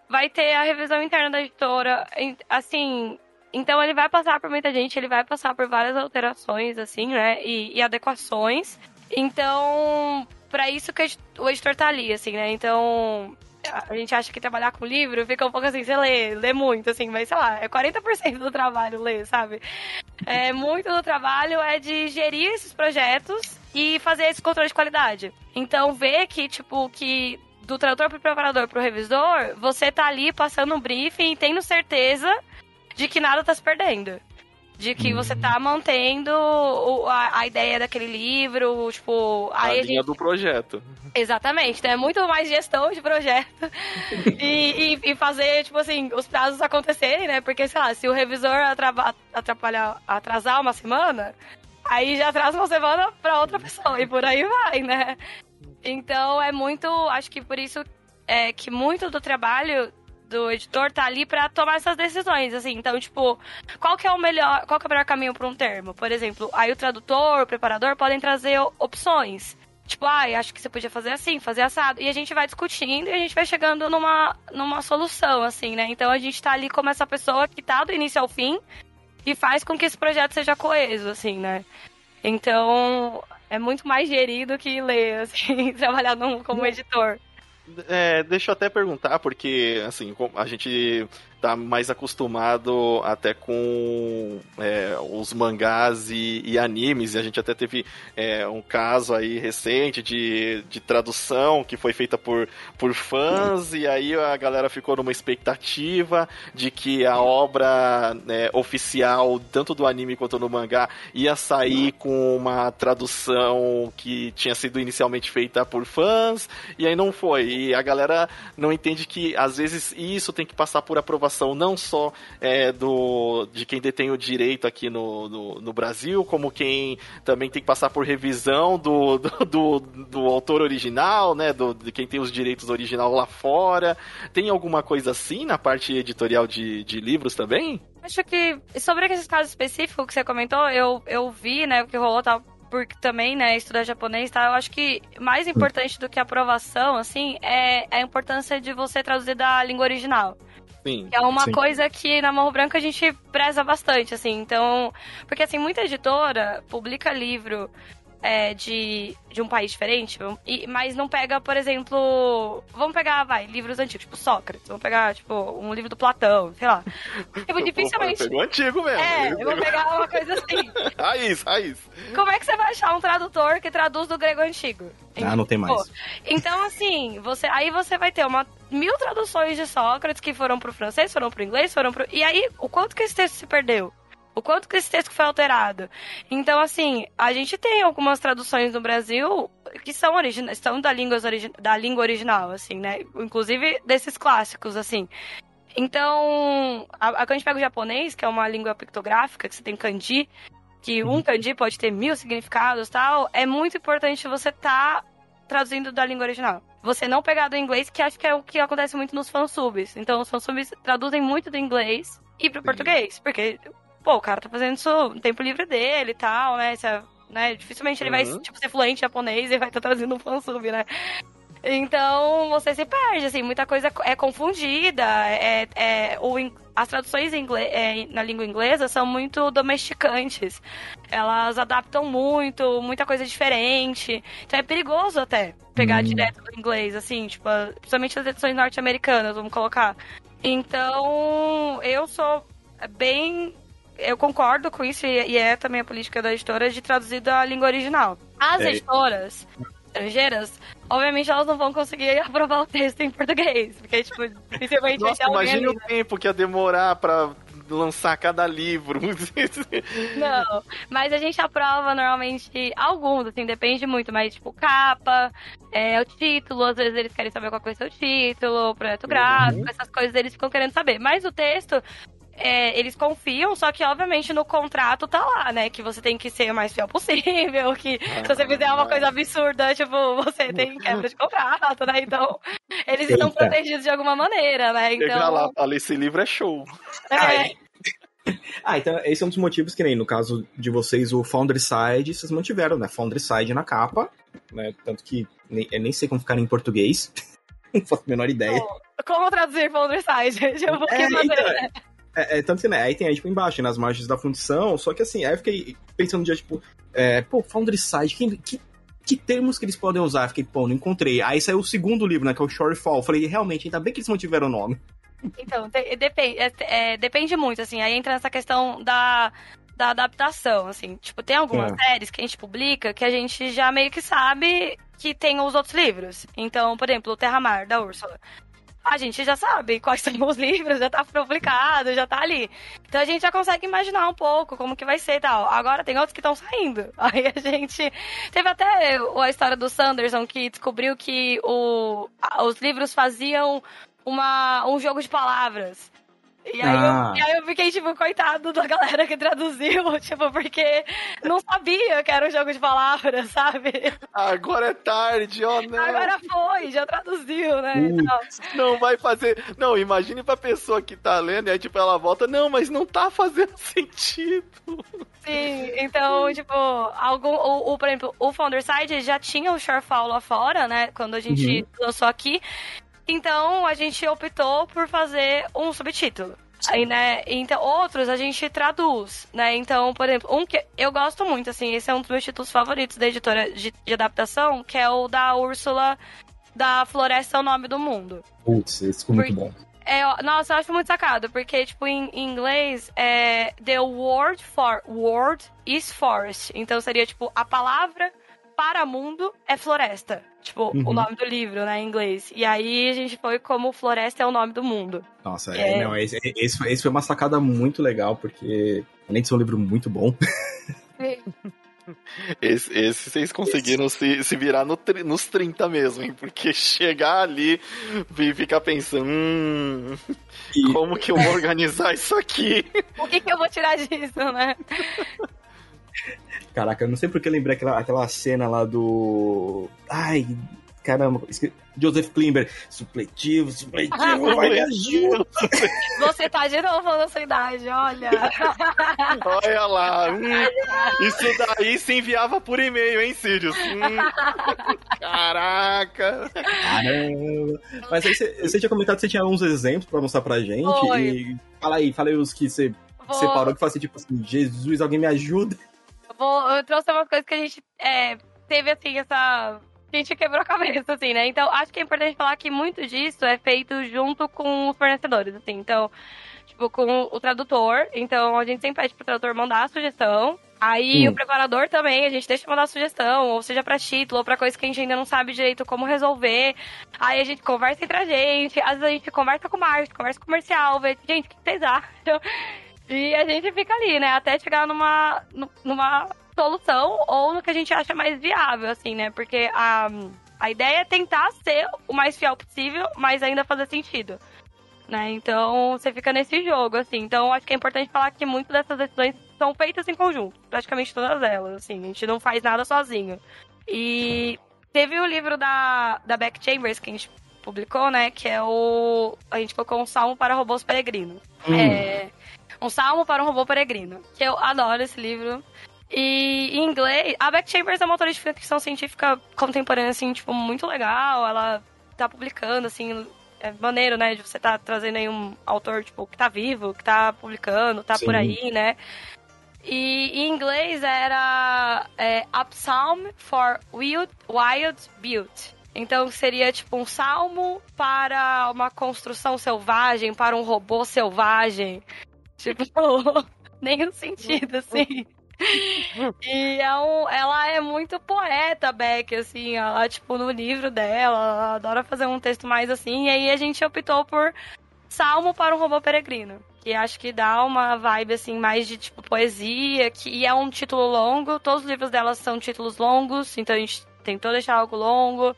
vai ter a revisão interna da editora. Assim, então ele vai passar por muita gente, ele vai passar por várias alterações, assim, né? E, e adequações. Então, para isso que o editor tá ali, assim, né? Então, a gente acha que trabalhar com livro fica um pouco assim, você lê, lê muito, assim, mas sei lá, é 40% do trabalho ler, sabe? É, muito do trabalho é de gerir esses projetos e fazer esse controle de qualidade. Então, ver que, tipo, que do tradutor pro preparador pro revisor, você tá ali passando um briefing, tendo certeza de que nada tá se perdendo de que você tá mantendo a, a, ideia daquele livro, tipo... A linha gente... do projeto. Exatamente, né? Muito mais gestão de projeto e, e, e, fazer, tipo assim, os prazos acontecerem, né? Porque, sei lá, se o revisor atrapalhar, atrasar uma semana, aí já atrasa uma semana pra outra pessoa e por aí vai, né? Então é muito, acho que por isso é que muito do trabalho do editor tá ali para tomar essas decisões, assim. Então, tipo, qual que é o melhor, qual que é o melhor caminho para um termo? Por exemplo, aí o tradutor, o preparador podem trazer opções. Tipo, ah, acho que você podia fazer assim, fazer assado. E a gente vai discutindo e a gente vai chegando numa, numa solução, assim, né? Então a gente tá ali como essa pessoa que tá do início ao fim e faz com que esse projeto seja coeso, assim, né? Então, é muito mais gerido que ler, assim, trabalhar como editor. É, deixa eu até perguntar, porque, assim, a gente tá mais acostumado até com é, os mangás e, e, animes. E a gente até teve é, um caso aí recente de, de tradução que foi feita por, por fãs, e aí a galera ficou numa expectativa de que a obra né, oficial, tanto do anime quanto do mangá, ia sair com uma tradução que tinha sido inicialmente feita por fãs, e aí não foi. E a galera não entende que às vezes isso tem que passar por aprovação não só é, do de quem detém o direito aqui no, no, no, Brasil, como quem também tem que passar por revisão do, do, do, do autor original, né? Do, de quem tem os direitos original lá fora. Tem alguma coisa assim na parte editorial de, de livros também? Acho que sobre esses casos específicos que você comentou, eu, eu vi, né, o que rolou tal porque também, né, estudar japonês, tá? Eu acho que mais importante do que a aprovação, assim, é a importância de você traduzir da língua original. Sim. Que é uma sim. coisa que na Morro Branco a gente preza bastante, assim. Então, porque assim, muita editora publica livro é, de, de um país diferente, e, mas não pega, por exemplo. Vamos pegar, vai, livros antigos, tipo Sócrates. Vamos pegar, tipo, um livro do Platão, sei lá. Tipo, dificilmente. Pegou antigo mesmo. É, eu vou pegar uma coisa assim. raiz, raiz. Como é que você vai achar um tradutor que traduz do grego antigo? Ah, não tem mais. Então, assim, você, aí você vai ter uma mil traduções de Sócrates que foram pro francês, foram pro inglês, foram pro. E aí, o quanto que esse texto se perdeu? O quanto que esse texto foi alterado. Então, assim, a gente tem algumas traduções no Brasil que são, origina são da, língua da língua original, assim, né? Inclusive desses clássicos, assim. Então, a, a, quando a gente pega o japonês, que é uma língua pictográfica, que você tem kanji, que um uhum. kanji pode ter mil significados tal, é muito importante você estar tá traduzindo da língua original. Você não pegar do inglês, que acho que é o que acontece muito nos fansubs. Então, os fansubs traduzem muito do inglês e pro português, porque pô, o cara tá fazendo isso no tempo livre dele e tal, né? Se, né? Dificilmente ele vai, uhum. tipo, ser fluente japonês e vai estar tá trazendo um fansub, né? Então, você se perde, assim, muita coisa é confundida, é, é, o, as traduções inglês, é, na língua inglesa são muito domesticantes. Elas adaptam muito, muita coisa diferente. Então é perigoso até pegar hum. direto do inglês, assim, tipo, principalmente as edições norte-americanas, vamos colocar. Então, eu sou bem eu concordo com isso e é também a política da editora de traduzir da língua original. As é. editoras estrangeiras, obviamente elas não vão conseguir aprovar o texto em português, porque, tipo, dificilmente Nossa, imagine o tempo que ia demorar pra lançar cada livro. não, mas a gente aprova normalmente alguns, assim, depende muito, mas tipo, capa, é, o título, às vezes eles querem saber qual é o seu título, o projeto gráfico, uhum. essas coisas eles ficam querendo saber. Mas o texto, é, eles confiam, só que obviamente no contrato tá lá, né? Que você tem que ser o mais fiel possível, que se você fizer uma coisa absurda, tipo, você tem quebra de contrato, né? Então, eles Eita. estão protegidos de alguma maneira, né? Então. Chega lá, fala, esse livro é show. É. Ah, então esse é um dos motivos que nem no caso de vocês, o Foundry Side, vocês mantiveram, né? Foundry Side na capa, né? Tanto que nem, eu nem sei como ficar em português. Não faço a menor ideia. Como traduzir Foundry Side? Eu vou é, fazer, então, né? É, é, tanto que, né, aí tem aí, tipo, embaixo, nas margens da fundição, só que assim, aí eu fiquei pensando já, tipo, é, pô, Foundry Side, que, que, que termos que eles podem usar? Fiquei, pô, não encontrei. Aí saiu o segundo livro, né, que é o Shorefall. Falei, realmente, ainda bem que eles mantiveram o nome. Então, depende, é, é, depende muito, assim, aí entra nessa questão da, da adaptação, assim. Tipo, tem algumas é. séries que a gente publica que a gente já meio que sabe que tem os outros livros. Então, por exemplo, o Terra Mar, da Úrsula a gente já sabe quais são os livros, já tá publicado, já tá ali. Então a gente já consegue imaginar um pouco como que vai ser e tal. Agora tem outros que estão saindo. Aí a gente. Teve até a história do Sanderson que descobriu que o, os livros faziam uma, um jogo de palavras. E aí, ah. eu, e aí eu fiquei, tipo, coitado da galera que traduziu, tipo, porque não sabia que era um jogo de palavras, sabe? Agora é tarde, ó, oh, não. Agora foi, já traduziu, né? Então... Não vai fazer. Não, imagine pra pessoa que tá lendo e aí, tipo, ela volta, não, mas não tá fazendo sentido. Sim, então, tipo, algum. O, o, por exemplo, o Founder Side já tinha o Shorefall lá fora, né? Quando a gente uhum. lançou aqui. Então a gente optou por fazer um subtítulo. Aí, né, então, outros a gente traduz, né? Então, por exemplo, um que eu gosto muito, assim, esse é um dos meus títulos favoritos da editora de, de adaptação, que é o da Úrsula da Floresta é o Nome do Mundo. Putz, esse ficou muito bom. É, nossa, eu acho muito sacado, porque, tipo, em, em inglês, é, the word for word is forest. Então seria, tipo, a palavra para mundo é floresta. Tipo, Uhum. o nome do livro, né, em inglês. E aí a gente foi como floresta é o nome do mundo. Nossa, É. é, não, esse, esse, foi- esse foi uma sacada muito legal, porque além de ser um livro muito bom, Esse, esse vocês conseguiram se, se virar no nos 30 mesmo, hein? Porque chegar ali e ficar pensando, hum, e, como que eu vou organizar isso aqui? O que, que eu vou tirar disso, né? Caraca, eu não sei porque eu lembrei aquela, aquela cena lá do. Ai, caramba, esque- Joseph Klimber, supletivo, supletivo, vai me ajuda. Você tá de novo falando a sua idade, olha. Olha lá, hum, isso daí se enviava por e-mail, hein, Sirius? Hum, caraca! Caramba. Mas aí você, você tinha comentado que você tinha uns exemplos pra mostrar pra gente. Foi. E fala aí, fala aí os que você Vou- separou que fala assim, tipo assim, Jesus, alguém me ajuda. Vou, eu trouxe umas coisas que a gente é, teve, assim, essa. A gente quebrou a cabeça, assim, né? Então, acho que é importante falar que muito disso é feito junto com os fornecedores, assim. Então, tipo, com o tradutor. Então, a gente sempre pede pro tradutor mandar a sugestão. Aí, Hum. o preparador também, a gente deixa mandar a sugestão, ou seja pra título, ou pra coisa que a gente ainda não sabe direito como resolver. Aí, a gente conversa entre a gente. Às vezes, a gente conversa com o marketing, conversa com o comercial, vê, gente, o que vocês acham? E a gente fica ali, né? Até chegar numa, nu- numa solução ou no que a gente acha mais viável, assim, né? Porque a, a ideia é tentar ser o mais fiel possível, mas ainda fazer sentido. Né? Então você fica nesse jogo, assim. Então acho que é importante falar que muitas dessas decisões são feitas em conjunto, praticamente todas elas, assim. A gente não faz nada sozinho. E teve o livro da, da Beck Chambers que a gente publicou, né? Que é o. A gente colocou um salmo para robôs peregrinos. Hum. É, um Salmo para um Robô Peregrino. Que eu adoro esse livro. E em inglês, a Beck Chambers é uma autora de ficção científica contemporânea, assim, tipo, muito legal. Ela tá publicando, assim, é maneiro, né? De você tá trazendo aí um autor, tipo, que tá vivo, que tá publicando, tá Sim. por aí, né? E em inglês era é, A Psalm for Wild, Wild Build. Então seria tipo um salmo para uma construção selvagem, para um robô selvagem. Tipo, nenhum sentido, assim. E é um, ela é muito poeta, Beck, assim, ela, tipo, no livro dela, ela adora fazer um texto mais assim, e aí a gente optou por Salmo para um Robô Peregrino. Que acho que dá uma vibe, assim, mais de, tipo, poesia, que e é um título longo, todos os livros dela são títulos longos, então a gente tentou deixar algo longo,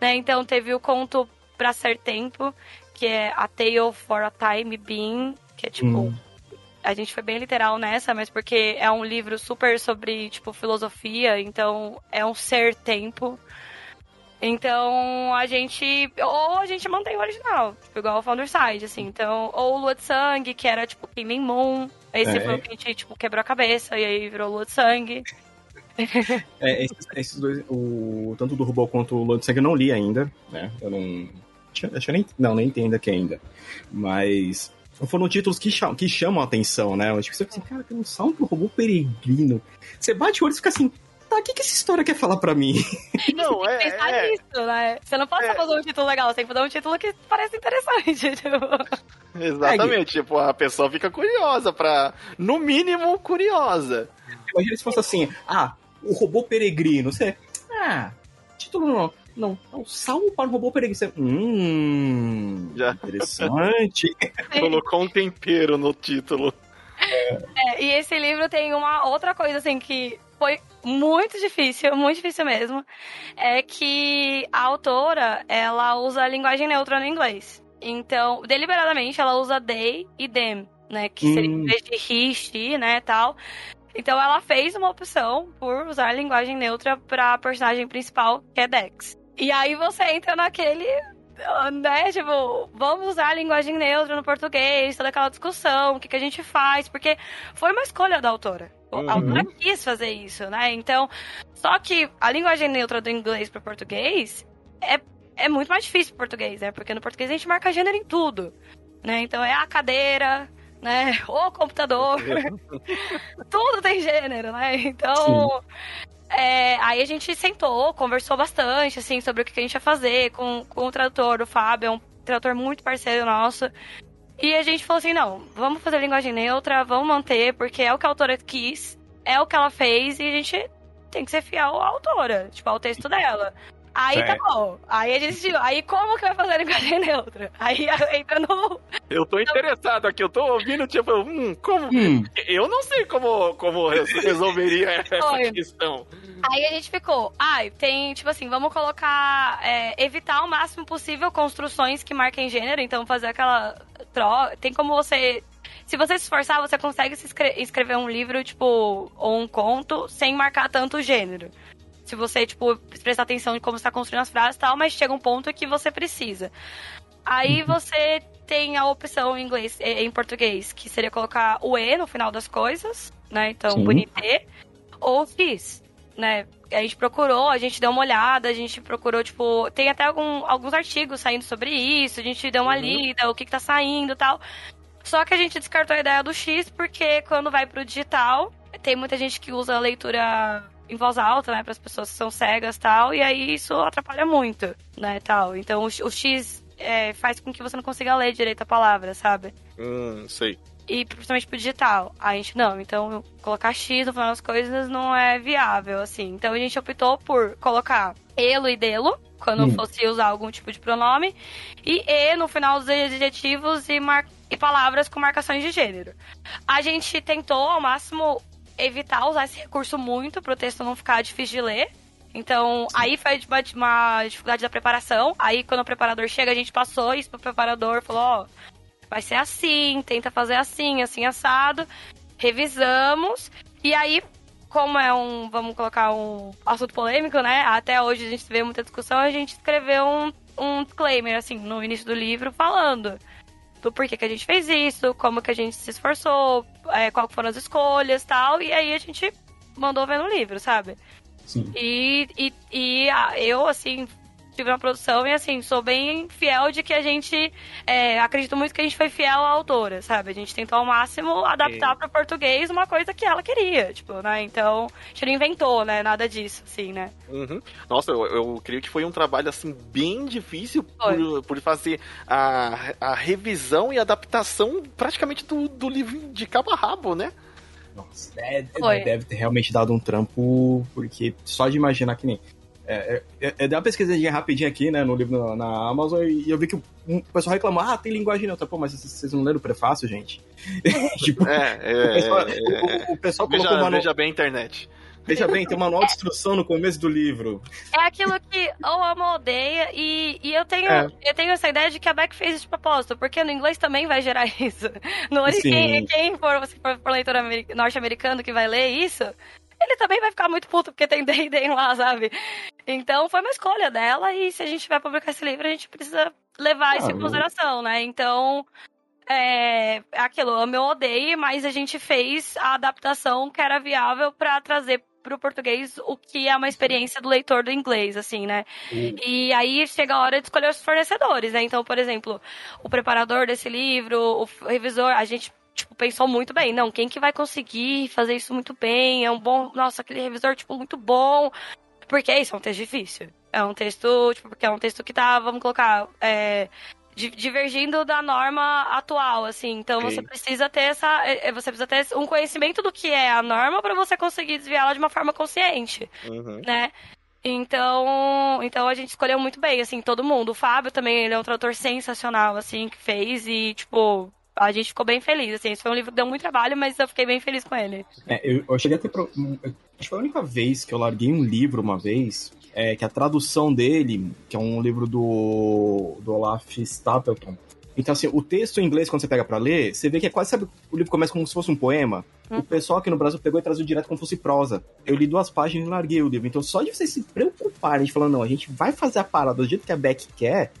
né? Então teve o conto Pra Ser Tempo, que é A Tale for a Time Being, que é, tipo, Hum. A gente foi bem literal nessa, mas porque é um livro super sobre, tipo, filosofia, então é um ser tempo. Então a gente. Ou a gente mantém o original, tipo, igual o Founder Side, assim. Então, ou Lua de Sangue, que era tipo Killing Moon. Esse É. foi o que a gente, tipo, quebrou a cabeça e aí virou Lua de Sangue. É, esses, esses dois, o, tanto do robô quanto o Lord Sangue eu não li ainda, né? Eu não. Acho nem, não, nem entendo aqui ainda. Mas foram títulos que chamam, que chamam a atenção, né? Tipo, você fica assim, cara, tem um salmo pro robô peregrino. Você bate o olho e fica assim, tá, o que, que essa história quer falar pra mim? Não, é, Pensar é, nisso, né? Você não pode só É. fazer um título legal, você tem que fazer um título que parece interessante. Tipo. exatamente. Tipo, a pessoa fica curiosa pra, no mínimo, curiosa. Imagina se fosse assim, ah, o robô peregrino. Você, ah, título não. Não, é um salmo para o robô peregrino. Você, hum, Já. interessante. Colocou um tempero no título. É, e esse livro tem uma outra coisa, assim, que foi muito difícil, muito difícil mesmo. É que a autora, ela usa a linguagem neutra no inglês. Então, deliberadamente, ela usa they e them, né? Que seria Hum. em vez de he, she, né, tal. Então, ela fez uma opção por usar a linguagem neutra pra personagem principal, que é Dex. E aí você entra naquele né, tipo, vamos usar a linguagem neutra no português, toda aquela discussão, o que, que a gente faz, porque foi uma escolha da autora. Uhum. A autora quis fazer isso, né? Então, só que a linguagem neutra do inglês para português é, é muito mais difícil pro português, né? Porque no português a gente marca gênero em tudo, né? Então é a cadeira, né? O computador, tudo tem gênero, né? Então, é, aí a gente sentou, conversou bastante, assim, sobre o que a gente ia fazer com, com o tradutor, o Fábio, é um tradutor muito parceiro nosso. E a gente falou assim: não, vamos fazer linguagem neutra, vamos manter, porque é o que a autora quis, é o que ela fez, e a gente tem que ser fiel à autora, tipo, ao texto dela. Aí tá bom. Aí a gente. Aí como que vai fazer a linguagem neutra? Aí entra no. Eu tô interessado aqui, eu tô ouvindo, tipo, hum, como. Hum. Eu não sei como, como resolveria essa questão. Aí a gente ficou, ai, ah, tem, tipo assim, vamos colocar. É, evitar o máximo possível construções que marquem gênero, então fazer aquela. Tro... Tem como você se você se esforçar, você consegue se escrever um livro, tipo, ou um conto, sem marcar tanto o gênero se você, tipo, prestar atenção em como está construindo as frases e tal, mas chega um ponto que você precisa. Aí uhum. você tem a opção em inglês, em português, que seria colocar o E no final das coisas, né? Então, bonité, ou fiz, né? A gente procurou, a gente deu uma olhada, a gente procurou, tipo, tem até algum, alguns artigos saindo sobre isso, a gente deu uma uhum. lida, o que, que tá saindo e tal. Só que a gente descartou a ideia do X porque quando vai pro digital, tem muita gente que usa a leitura em voz alta, né, para as pessoas que são cegas tal, e aí isso atrapalha muito, né, tal. Então o, o X é, faz com que você não consiga ler direito a palavra, sabe? Hum, sei. E principalmente pro digital. A gente não, então colocar X no final das coisas não é viável, assim. Então a gente optou por colocar elo e delo, quando hum. fosse usar algum tipo de pronome, e e no final dos adjetivos e, mar... e palavras com marcações de gênero. A gente tentou ao máximo evitar usar esse recurso muito para o texto não ficar difícil de ler. Então, Sim. aí foi uma dificuldade da preparação. Aí, quando o preparador chega, a gente passou isso pro preparador, falou, ó, vai ser assim, tenta fazer assim, assim, assado. Revisamos. E aí, como é um, vamos colocar um assunto polêmico, né? Até hoje a gente vê muita discussão, a gente escreveu um, um disclaimer, assim, no início do livro, falando do porquê que a gente fez isso, como que a gente se esforçou, é, qual foram as escolhas tal. E aí a gente mandou ver no livro, sabe? Sim. E, e, e eu, assim, estive na produção e assim, sou bem fiel de que a gente. É, acredito muito que a gente foi fiel à autora, sabe? A gente tentou ao máximo adaptar para o português uma coisa que ela queria, tipo, né? Então, a gente não inventou, né? Nada disso, assim, né? Uhum. Nossa, eu, eu creio que foi um trabalho, assim, bem difícil por, por, fazer a, a revisão e adaptação praticamente do, do livro de cabo a rabo, né? Nossa, é, é deve ter realmente dado um trampo, porque só de imaginar que nem. É, é, é, dei uma pesquisadinha rapidinho aqui, né, no livro na, na Amazon, e eu vi que o, um, pessoal reclamou, ah, tem linguagem neutra. Pô, mas vocês, não leram o prefácio, gente? tipo, é, é, o pessoal, o, o pessoal veja, colocou manual... Veja bem a internet. Veja bem, tem um manual de instrução no começo do livro. É aquilo que ou ama ou odeia, e, e eu, tenho, é. eu tenho essa ideia de que a Beck fez isso de propósito, porque no inglês também vai gerar isso. No, quem, quem for, se for, for leitor norte-americano que vai ler isso, ele também vai ficar muito puto porque tem D&D lá, sabe? Então foi uma escolha dela e se a gente vai publicar esse livro, a gente precisa levar ah, isso em consideração, né? Então, é, é aquilo, eu me odeio, mas a gente fez a adaptação que era viável para trazer para o português o que é uma experiência do leitor do inglês, assim, né? Uhum. E aí chega a hora de escolher os fornecedores, né? Então, por exemplo, o preparador desse livro, o revisor, a gente tipo, pensou muito bem. Não, quem que vai conseguir fazer isso muito bem? É um bom. Nossa, aquele revisor, tipo, muito bom. Porque isso é um texto difícil. É um texto, tipo, porque é um texto que tá, vamos colocar, é, divergindo da norma atual, assim. Então okay. você precisa ter essa. É, é, você precisa ter um conhecimento do que é a norma para você conseguir desviá-la de uma forma consciente. Uhum. Né? Então, então a gente escolheu muito bem, assim, todo mundo. O Fábio também, ele é um tradutor sensacional, assim, que fez e, tipo, a gente ficou bem feliz, assim. Esse foi um livro que deu muito trabalho, mas eu fiquei bem feliz com ele. É, eu, eu cheguei a ter. Pro... Acho que foi a única vez que eu larguei um livro uma vez, é, que a tradução dele, que é um livro do, do Olaf Stapleton. Então, assim, o texto em inglês, quando você pega para ler, você vê que é quase, sabe, o livro começa como se fosse um poema. Hum. O pessoal aqui no Brasil pegou e traduziu direto como se fosse prosa. Eu li duas páginas e larguei o livro. Então, só de vocês se preocuparem, de falar, não, a gente vai fazer a parada do jeito que a Beck quer,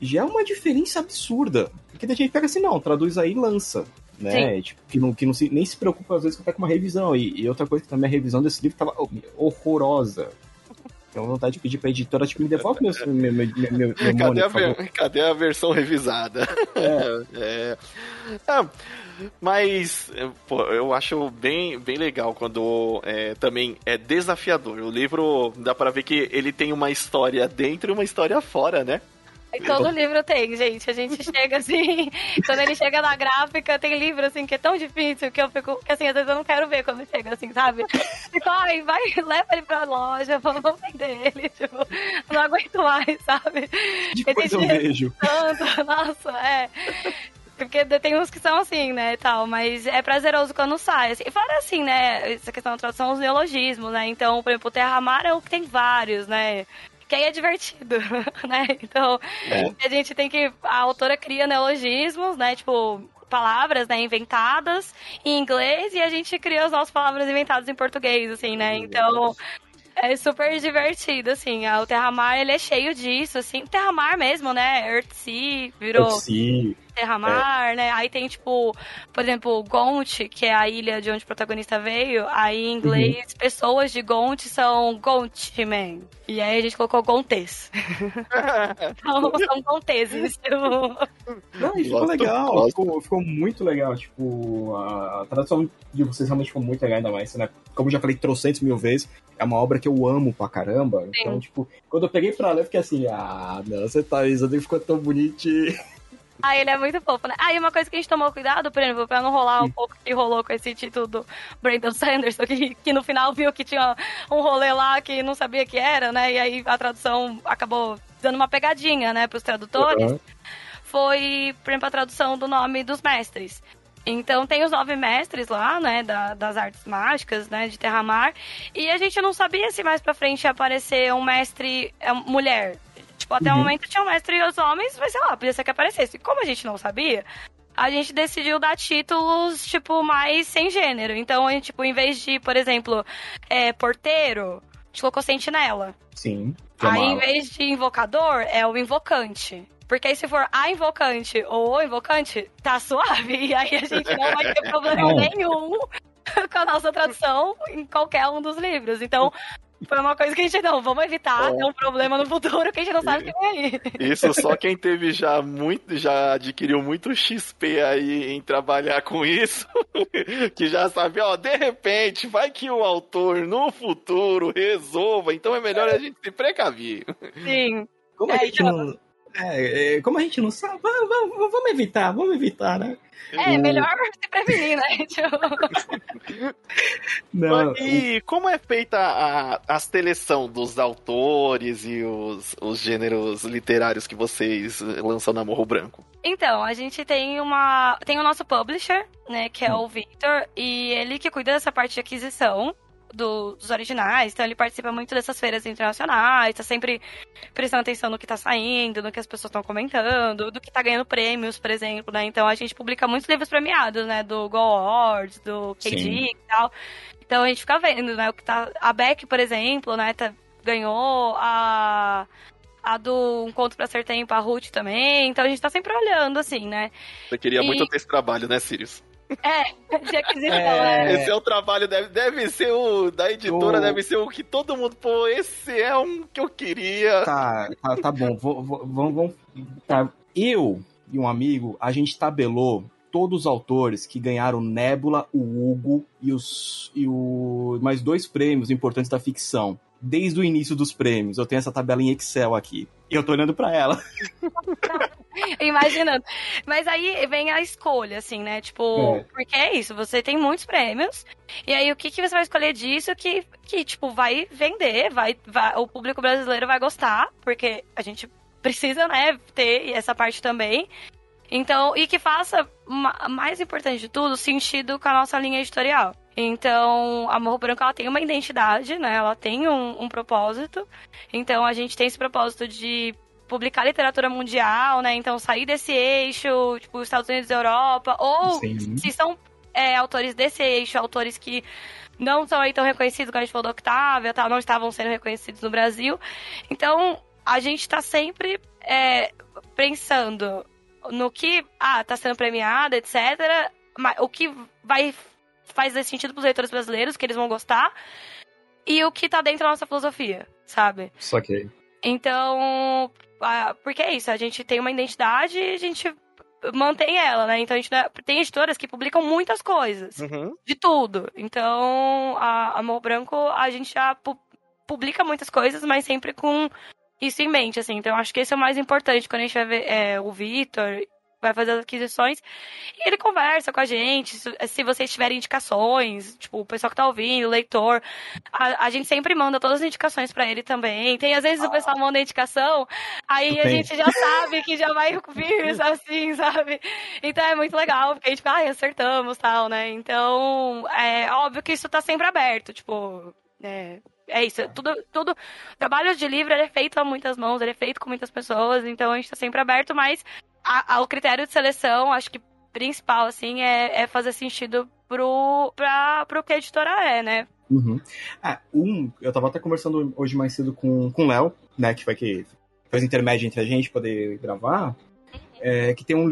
já é uma diferença absurda. Porque a gente pega assim, não, traduz aí e lança. Né? Tipo, que não, que não se, nem se preocupa às vezes com uma revisão. E, e, outra coisa que também a revisão desse livro tava horrorosa. Tenho vontade de pedir pra editora, tipo, me devolve meu, meu, meu, meu, meu cadê, a ver, cadê a versão revisada? É. é. Ah, mas, pô, eu acho bem, bem legal quando é, também é desafiador. O livro, dá para ver que ele tem uma história dentro e uma história fora, né? Todo livro tem, gente. A gente chega assim, quando ele chega na gráfica, tem livro assim que é tão difícil que eu fico, que assim, às vezes eu não quero ver quando chega assim, sabe? Fico, ai, vai, leva ele pra loja, vamos, vamos vender ele, tipo, não aguento mais, sabe? Depois eu vejo. Tanto, nossa, é. Porque tem uns que são assim, né, e tal, mas é prazeroso quando sai. Assim. E fora assim, né, essa questão da tradução, os neologismos, né, então, por exemplo, o Terramar é o que tem vários, né, que aí é divertido, né, então, é. a gente tem que, a autora cria neologismos, né, tipo, palavras, né, inventadas em inglês e a gente cria as nossas palavras inventadas em português, assim, né, então... É super divertido, assim. O Terramar, ele é cheio disso, assim. Terramar mesmo, né? Earthsea virou... Earthsea. Terramar, é. né? Aí tem, tipo, por exemplo, Gont, que é a ilha de onde o protagonista veio. Aí em inglês, uhum. pessoas de Gont são Gontmen. E aí a gente colocou Gontes. então, são Gonteses. Tipo... Não, ficou legal. Ficou, ficou, muito legal. Tipo, a tradução de vocês realmente ficou muito legal, ainda mais, né? Como eu já falei trocentos mil vezes, é uma obra que eu amo pra caramba. Sim. Então, tipo, quando eu peguei pra ler, eu fiquei assim, ah, não, você tá, isso ficou tão bonitinho. Ah, ele é muito fofo, né? Ah, e uma coisa que a gente tomou cuidado, por exemplo, pra não rolar um pouco que rolou com esse título do Brandon Sanderson, que, que no final viu que tinha um rolê lá que não sabia que era, né? E aí a tradução acabou dando uma pegadinha, né, pros tradutores. Uhum. Foi, por exemplo, a tradução do nome dos mestres. Então tem os nove mestres lá, né, da, das artes mágicas, né, de Terramar. E a gente não sabia se mais pra frente ia aparecer um mestre é, mulher, Tipo, até uhum. o momento tinha o mestre e os homens, mas sei lá, podia ser que aparecesse. Como a gente não sabia, a gente decidiu dar títulos, tipo, mais sem gênero. Então, a gente, tipo, em vez de, por exemplo, é, porteiro, a gente colocou sentinela. Sim. Aí, em vez de invocador, é o invocante. Porque aí, se for a invocante ou o invocante, tá suave. E aí a gente não vai ter problema nenhum com a nossa tradução em qualquer um dos livros. Então, foi uma coisa que a gente não, vamos evitar ter um problema no futuro que a gente não sabe o que vem aí. Isso só quem teve já muito, já adquiriu muito XP aí em trabalhar com isso, que já sabe, ó, de repente, vai que o autor no futuro resolva, então é melhor a gente se precaver. Sim. Como é, a gente então... é, é, como a gente não sabe, vamos, vamos, vamos evitar, vamos evitar, né? É, melhor se prevenir, né? não, e como é feita a, a seleção dos autores e os, os gêneros literários que vocês lançam na Morro Branco? Então, a gente tem uma. Tem o nosso publisher, né? Que é hum. o Victor, e ele que cuida dessa parte de aquisição do, dos originais, então ele participa muito dessas feiras internacionais, tá sempre prestando atenção no que tá saindo, no que as pessoas estão comentando, do que tá ganhando prêmios, por exemplo, né? Então a gente publica muitos livros premiados, né? Do Go Awards, do KD Sim. e tal. Então a gente fica vendo, né? O que tá. A Beck, por exemplo, né? Tá, ganhou a a do Um Conto pra Ser Tempo, a Ruth também. Então a gente tá sempre olhando, assim, né? Você queria e... muito ter esse trabalho, né, Sirius? É, de aquisição, é. é. Esse é o trabalho, deve, deve ser o da editora, o... deve ser o que todo mundo, pô, esse é um que eu queria. Tá, tá, tá bom, vamos, vamos, tá. Eu e um amigo, a gente tabelou todos os autores que ganharam Nebula, o Hugo e os e o mais dois prêmios importantes da ficção desde o início dos prêmios. Eu tenho essa tabela em Excel aqui. E eu tô olhando para ela. Imaginando. Mas aí vem a escolha, assim, né? Tipo, é. porque é isso, você tem muitos prêmios, e aí o que, que você vai escolher disso que, que tipo, vai vender, vai, vai, o público brasileiro vai gostar, porque a gente precisa, né, ter essa parte também. Então, e que faça, mais importante de tudo, sentido com a nossa linha editorial. Então, a Morro Branco ela tem uma identidade, né? Ela tem um, um propósito. Então, a gente tem esse propósito de publicar literatura mundial, né? Então, sair desse eixo, tipo, Estados Unidos e Europa. Ou, Sim. se são é, autores desse eixo, autores que não são aí tão reconhecidos, como a gente falou do Octavia, tal, não estavam sendo reconhecidos no Brasil. Então, a gente está sempre é, pensando no que, ah, tá sendo premiado, etc. Mas o que vai faz sentido pros leitores brasileiros, que eles vão gostar, e o que tá dentro da nossa filosofia, sabe? Só que. Então, porque é isso, a gente tem uma identidade e a gente mantém ela, né? Então a gente tem editoras que publicam muitas coisas, uhum. de tudo. Então, a Amor Branco, a gente já pu publica muitas coisas, mas sempre com isso em mente, assim. Então, eu acho que esse é o mais importante quando a gente vai ver é, o Vitor vai fazer as aquisições e ele conversa com a gente. Se, vocês tiverem indicações, tipo, o pessoal que tá ouvindo, o leitor, a, a gente sempre manda todas as indicações para ele também. Tem às vezes o pessoal manda indicação, aí a gente já sabe que já vai vir assim, sabe? Então é muito legal, porque a gente fica, ai, acertamos tal, né? Então, é óbvio que isso tá sempre aberto, tipo, é, é isso, tudo, tudo, trabalho de livro ele é feito a muitas mãos, ele é feito com muitas pessoas, então a gente tá sempre aberto, mas a, a, o critério de seleção, acho que principal, assim, é, é fazer sentido pro, pra, pro que a editora é, né? Uhum. Ah, um, eu tava até conversando hoje mais cedo com, com o Léo, né, que vai que faz intermédio entre a gente poder gravar, é, que tem um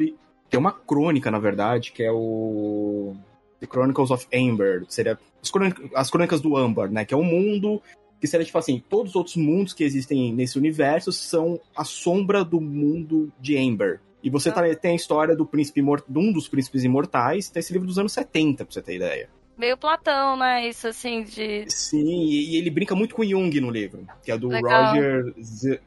tem uma crônica, na verdade, que é o The Chronicles of Amber, seria as crônicas, as crônicas do Amber, né, que é um mundo que seria tipo assim, todos os outros mundos que existem nesse universo são a sombra do mundo de Amber. E você tá, tem a história do príncipe de um dos príncipes imortais, tem esse livro dos anos 70, pra você ter ideia. Meio Platão, né? Isso assim de. Sim, e ele brinca muito com Jung no livro, que é do Legal. Roger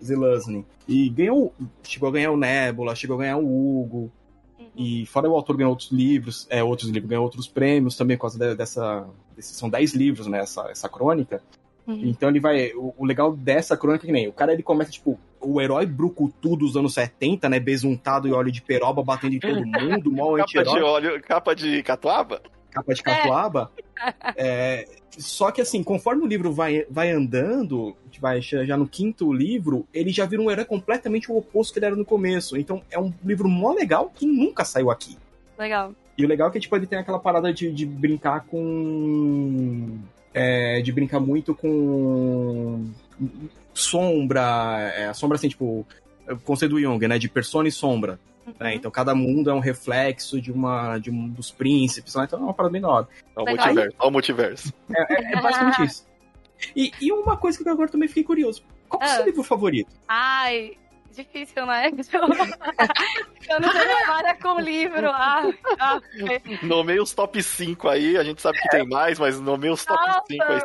Zelazny. E ganhou. Chegou a ganhar o Nebula, chegou a ganhar o Hugo. Uhum. E fora o autor ganhou outros livros, é, outros livros, ganhou outros prêmios também por causa dessa. São 10 livros, né? Essa, essa crônica. Uhum. Então ele vai. O, o, legal dessa crônica é que nem. O cara ele começa, tipo, o herói brucutu dos anos 70, né? Besuntado e óleo de peroba batendo em todo mundo, mal Capa de óleo, capa de catuaba? Capa de catuaba. É. é. só que assim, conforme o livro vai, vai andando, vai já no quinto livro, ele já vira um herói completamente o oposto que ele era no começo. Então é um livro mó legal que nunca saiu aqui. Legal. E o legal é que tipo, ele tem aquela parada de, de brincar com. É, de brincar muito com sombra, é, a sombra assim, tipo, o conceito do Jung, né, de persona e sombra. Uhum. Né? Então cada mundo é um reflexo de uma de um dos príncipes, né? então é uma parada bem da hora. É o multiverso. É o multiverso. É, é, é basicamente isso. E, e, uma coisa que eu agora também fiquei curioso. Qual é o seu ah. livro favorito? Ai, difícil, né? eu não tenho memória com livro. Ah, ah. Nomei os top 5 aí, a gente sabe que tem mais, mas nomei os top Nossa, 5 aí.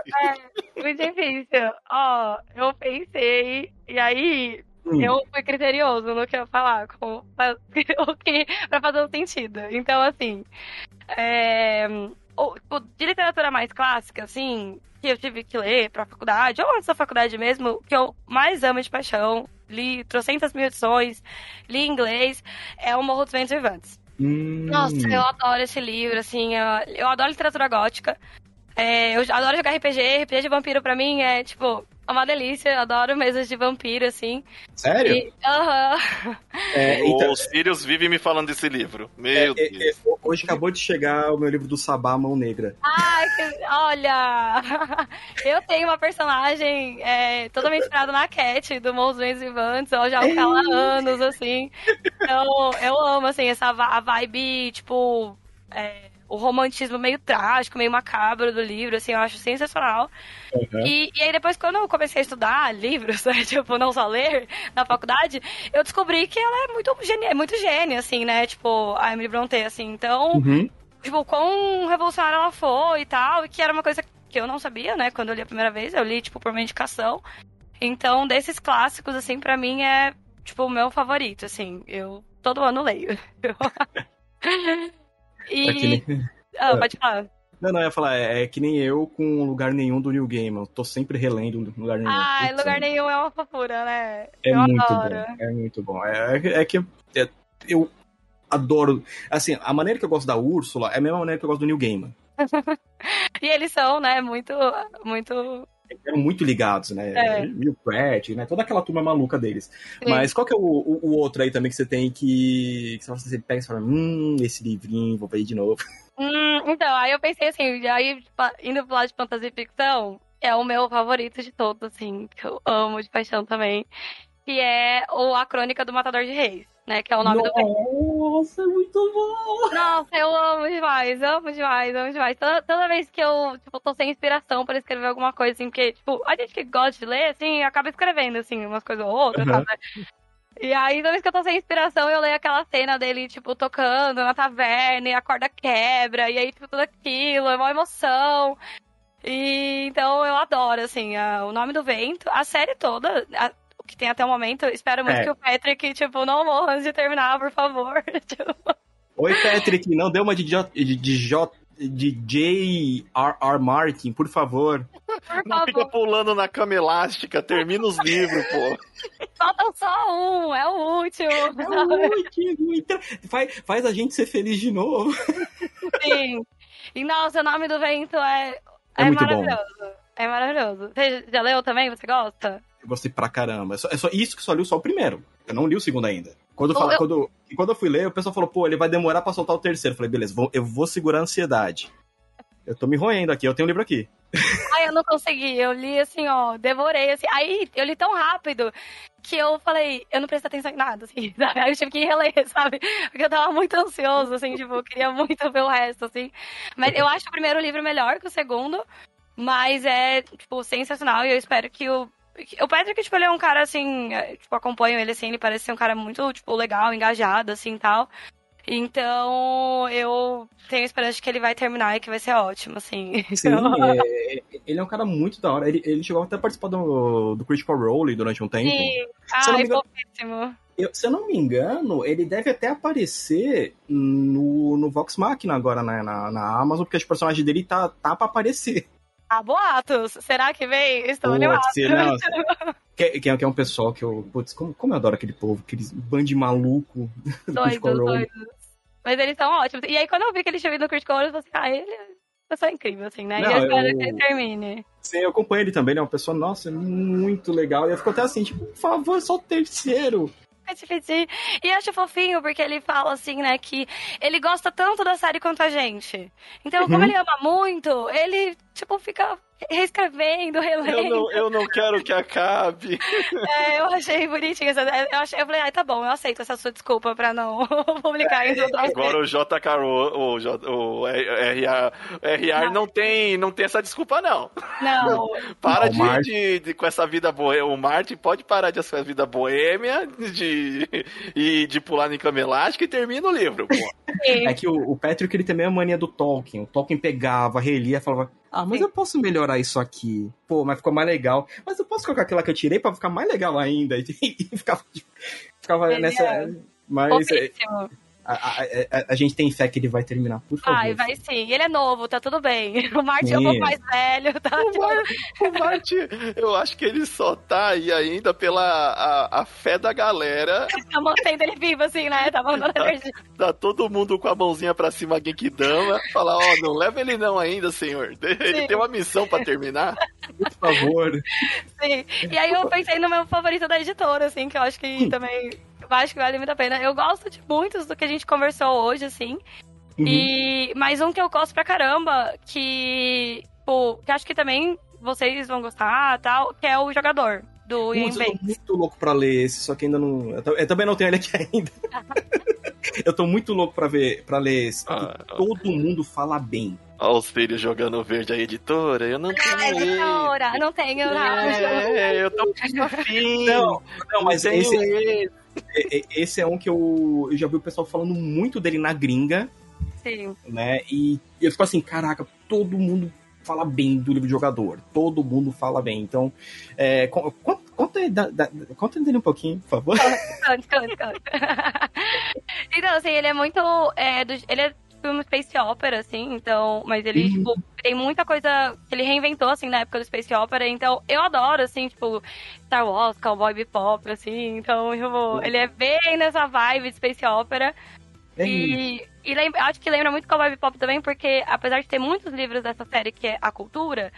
É, muito difícil. Ó, eu pensei, e aí Hum. Eu fui criterioso no que eu falar, com, o que, pra fazer um sentido. Então, assim, é, de literatura mais clássica, assim, que eu tive que ler pra faculdade, ou antes da faculdade mesmo, que eu mais amo de paixão, li trocentas mil edições, li em inglês, é O Morro dos Ventos Vivantes. Hum. Nossa, eu adoro esse livro, assim, eu, eu adoro literatura gótica. É, eu adoro jogar RPG, RPG de vampiro pra mim é, tipo, é uma delícia, adoro mesas de vampiro, assim. Sério? Aham. Uh -huh. é, então... Os filhos vivem me falando desse livro. Meu é, é Deus. É, hoje acabou de chegar o meu livro do Sabá, Mão Negra. Ai, que... olha! Eu tenho uma personagem é, totalmente inspirada na Cat, do Bens Vivantes, eu já amo há anos, assim. Então, eu amo, assim, essa a vibe, tipo... É, o romantismo meio trágico, meio macabro do livro, assim, eu acho sensacional. Uhum. E, e aí depois, quando eu comecei a estudar livros, né, tipo, não só ler na faculdade, eu descobri que ela é muito gênia, é muito gênia, assim, né, tipo, a Emily Bronte, assim, então... Uhum. Tipo, quão revolucionária ela foi e tal, e que era uma coisa que eu não sabia, né, quando eu li a primeira vez, eu li, tipo, por uma indicação. Então, desses clássicos, assim, para mim é, tipo, o meu favorito, assim, eu todo ano leio. E. É nem... Ah, pode falar. Não, não, eu ia falar, é, é, que nem eu com lugar nenhum do New Game. Eu tô sempre relendo lugar nenhum. Ah, lugar nenhum é uma fofura, né? É eu muito adoro. bom. É muito bom. É, é, é que é, eu adoro. Assim, a maneira que eu gosto da Úrsula é a mesma maneira que eu gosto do New Game. e eles são, né, muito. muito eram muito ligados, né? É. Neil Pratt, né? Toda aquela turma maluca deles. Mas qual que é o, o, o, outro aí também que você tem que, que você pega e fala, hum, esse livrinho, vou ver de novo. Hum, então, aí eu pensei assim, aí indo pro lado de fantasia e ficção, é o meu favorito de todos, assim, que eu amo de paixão também, que é o A Crônica do Matador de Reis né? Que é o nome Nossa, do Nossa, é muito bom! Nossa, eu amo demais, amo demais, amo demais. Toda, toda vez que eu, tipo, tô sem inspiração para escrever alguma coisa, assim, porque, tipo, a gente que gosta de ler, assim, acaba escrevendo, assim, umas coisas ou outras, uhum. sabe? E aí, toda vez que eu tô sem inspiração, eu leio aquela cena dele, tipo, tocando na taverna, e a corda quebra, e aí, tipo, tudo aquilo, é uma emoção. E então eu adoro, assim, a, o nome do vento, a série toda, a, que tem até o momento. Espero muito É. que o Patrick, tipo, não morra antes de terminar, por favor. Tipo, Oi, Patrick, não dê uma de, J, de, de, J, de J.R.R. Martin, por favor. por Não fica favor. pulando na cama elástica, termina os livros, pô. Falta só um, é o último. sabe? Ui, que muito- Faz, faz a gente ser feliz de novo. Sim. E nossa, o nome do vento é, É bom. maravilhoso. É maravilhoso. Você já leu também? Você gosta? Eu gostei pra caramba. É só, é só isso que só li só o primeiro. Eu não li o segundo ainda. Quando, fala, eu- quando, e quando eu fui ler, o pessoal falou, pô, ele vai demorar pra soltar o terceiro. Eu falei, beleza, vou- eu vou segurar a ansiedade. Eu tô me roendo aqui, eu tenho um livro aqui. Ai, eu não consegui. Eu li assim, ó, devorei, assim. Aí eu li tão rápido que eu falei, eu não prestei atenção em nada, assim, sabe? Aí eu tive que reler, sabe? Porque eu tava muito ansioso, assim, tipo, eu queria muito ver o resto, assim. Mas eu acho o primeiro livro melhor que o segundo, mas é, tipo, sensacional e eu espero que o. O Patrick, tipo, ele é um cara, assim, é, tipo, acompanho ele, assim, ele parece ser um cara muito, tipo, legal, engajado, assim, tal. Então, eu tenho esperança de que ele vai terminar e que vai ser ótimo, assim. Sim, é, ele é um cara muito da hora. Ele, ele chegou até a participar do, do Critical Role durante um tempo. Sim. Se me Ai, engano-. Eu- se eu não me engano, ele deve até aparecer no, no Vox Machina agora na, na, na Amazon, porque os personagens dele tá, tá pra aparecer. Ah, boatos. Será que vem? Estou não, que, que, é, que é um pessoal que eu. Putz, como, como eu adoro aquele povo, aqueles bando de maluco do Doidos, Role. doidos. Mas eles são ótimos. E aí, quando eu vi que ele vindo no Critical Role, eu falei assim, ah, ele é uma pessoa incrível, assim, né? Não, e eu espero eu- que ele termine. Sim, eu acompanho ele também, ele é uma pessoa, nossa, muito legal. E eu fico até assim, tipo, por favor, só o terceiro. Pedir. E eu acho fofinho, porque ele fala assim, né, que ele gosta tanto da série quanto a gente. Então, como Uhum. ele ama muito, ele, tipo, fica reescrevendo, Eu relendo. não, eu não quero que acabe. É, eu achei bonitinho. essa- Eu, achei, eu falei, ai, tá bom, eu aceito essa sua desculpa pra não publicar em outras Agora o JK, o, o, J- o RR, RR não tem, não tem essa desculpa, não. Não, Para Não, de, de- de- com essa vida boêmia. O Martin pode parar de essa vida boêmia de, e de pular em cama elástica e termina o livro. É que o, o Patrick ele tem a mania do Tolkien. O Tolkien pegava, relia e falava: Ah, mas Sim. eu posso melhorar isso aqui. Pô, mas ficou mais legal. Mas eu posso colocar aquela que eu tirei pra ficar mais legal ainda. E, ficava, ficava Ele nessa. Mas é. A, a, a- a gente tem fé que ele vai terminar, por favor. Vai, vai sim. Ele é novo, tá tudo bem. O Martin é um pouco mais velho, tá? O, Mar- o Martin, eu acho que ele só tá aí ainda pela a, a fé da galera. Tá mantendo ele vivo, assim, né? Tá mandando energia. Tá todo mundo com a mãozinha pra cima, Genkidama. Falar, ó, não leva ele não ainda, senhor. Ele Sim. tem uma missão pra terminar. Por favor. Sim. E aí eu pensei no meu favorito da editora, assim, que eu acho que também eu acho que vale muito a pena. Eu gosto de muitos do que a gente conversou hoje, assim. Uhum. E mais um que eu gosto pra caramba, que, pô, que acho que também vocês vão gostar, tal, que é o jogador do Ian Putz, eu tô Banks. muito louco pra ler esse, só que ainda não. Eu, ta- eu também não tenho ele aqui ainda. eu tô muito louco pra ver, para ler esse. Ah, todo mundo fala bem. Ó, os filhos jogando verde a editora. Eu não tenho ele. editora, não tenho nada. É, eu tô muito afim. Não, não, mas tenho esse, ele. É- é- esse é um que eu, eu já vi o pessoal falando muito dele na gringa, Sim. né? E eu fico assim, caraca, todo mundo fala bem do livro de jogador. Todo mundo fala bem. Então, é, con- con- conta, da- da- conta dele um pouquinho, por favor. Canto, canto, canto. então, assim, ele é muito. É, do- ele é filme space opera, assim, então. Mas ele, Uhum. tipo, tem muita coisa que ele reinventou, assim, na época do space opera. Então, eu adoro, assim, tipo, Star Wars, Cowboy Bebop, assim. Então, tipo, ele é bem nessa vibe de space opera. É, E, e lembra, acho que lembra muito Cowboy Bebop também, porque apesar de ter muitos livros dessa série que é a cultura,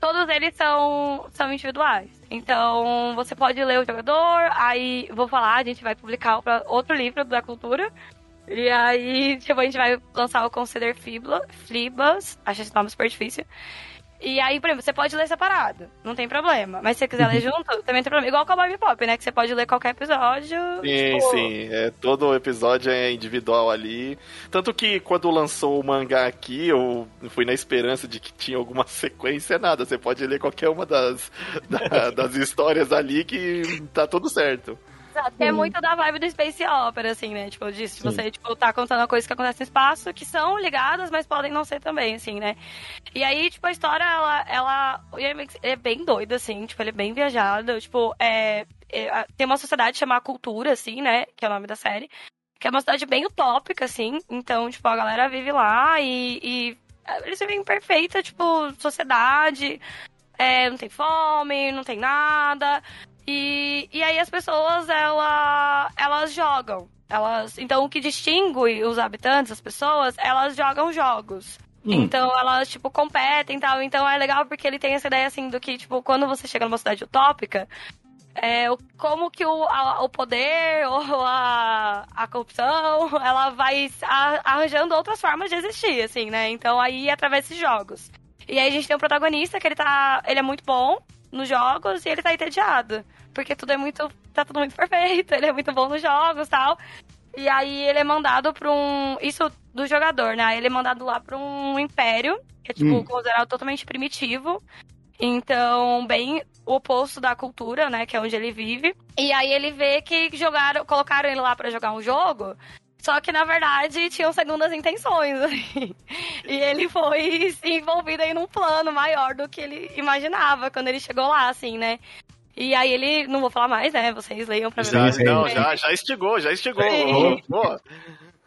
todos eles são, são individuais. Então, você pode ler o jogador, aí vou falar, a gente vai publicar outro livro da cultura. E aí, tipo, a gente vai lançar o Consider Fibla, Flibas, acho esse nome super difícil. E aí, por exemplo, você pode ler separado, não tem problema. Mas se você quiser ler junto, também tem problema. Igual o Cowboy Bebop, né? Que você pode ler qualquer episódio. Sim, tipo, sim. É, todo episódio é individual ali. Tanto que quando lançou o mangá aqui, eu fui na esperança de que tinha alguma sequência, nada. Você pode ler qualquer uma das, da- das histórias ali que tá tudo certo. Exato, que é muito da vibe do Space Opera, assim, né? Tipo, disso, de Sim. você, tipo, tá contando coisas que acontecem no espaço, que são ligadas, mas podem não ser também, assim, né? E aí, tipo, a história, ela, ela é bem doido, assim, tipo, ele é bem viajado, tipo, é... é, tem uma sociedade chamada Cultura, assim, né? Que é o nome da série. Que é uma cidade bem utópica, assim. Então, tipo, a galera vive lá e, e eles vivem perfeita, tipo, sociedade. É, não tem fome, não tem nada. E, e aí as pessoas, ela, elas jogam. Elas, então, o que distingue os habitantes, as pessoas, elas jogam jogos. Hum. Então elas, tipo, competem e tal. Então é legal porque ele tem essa ideia, assim, do que, tipo, quando você chega numa cidade utópica, é, como que o, a, o poder ou a, a corrupção, ela vai arranjando outras formas de existir, assim, né? Então aí através desses jogos. E aí a gente tem um protagonista que ele tá. Ele é muito bom nos jogos e ele tá entediado. Porque tudo é muito. tá tudo muito perfeito, ele é muito bom nos jogos e tal. E aí ele é mandado pra um. Isso do jogador, né? Ele é mandado lá pra um império, que é tipo hum. considerado totalmente primitivo. Então, bem o oposto da cultura, né? Que é onde ele vive. E aí ele vê que jogaram, colocaram ele lá para jogar um jogo. Só que, na verdade, tinham segundas intenções. Assim. E ele foi se envolvido aí num plano maior do que ele imaginava quando ele chegou lá, assim, né? E aí ele, não vou falar mais, né? Vocês leiam pra ver. Já, não, já, já estigou, já estigou.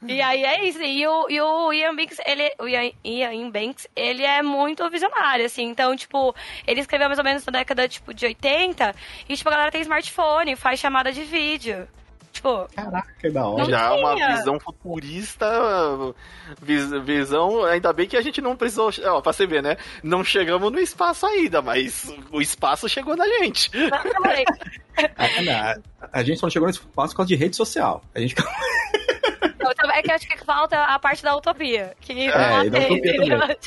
E aí é isso. E o, e o Ian Banks, ele, o Ian, Ian Banks, ele é muito visionário, assim. Então, tipo, ele escreveu mais ou menos na década, tipo, de 80. E, tipo, a galera tem smartphone, faz chamada de vídeo. Tipo. Caraca, que da hora. Já é uma visão futurista. Vis, visão. Ainda bem que a gente não precisou. Ó, pra você ver, né? Não chegamos no espaço ainda, mas o espaço chegou na gente. a, a, a, gente só não chegou no espaço por causa de rede social. A gente. Então, é que acho que falta a parte da utopia. Que é, da utopia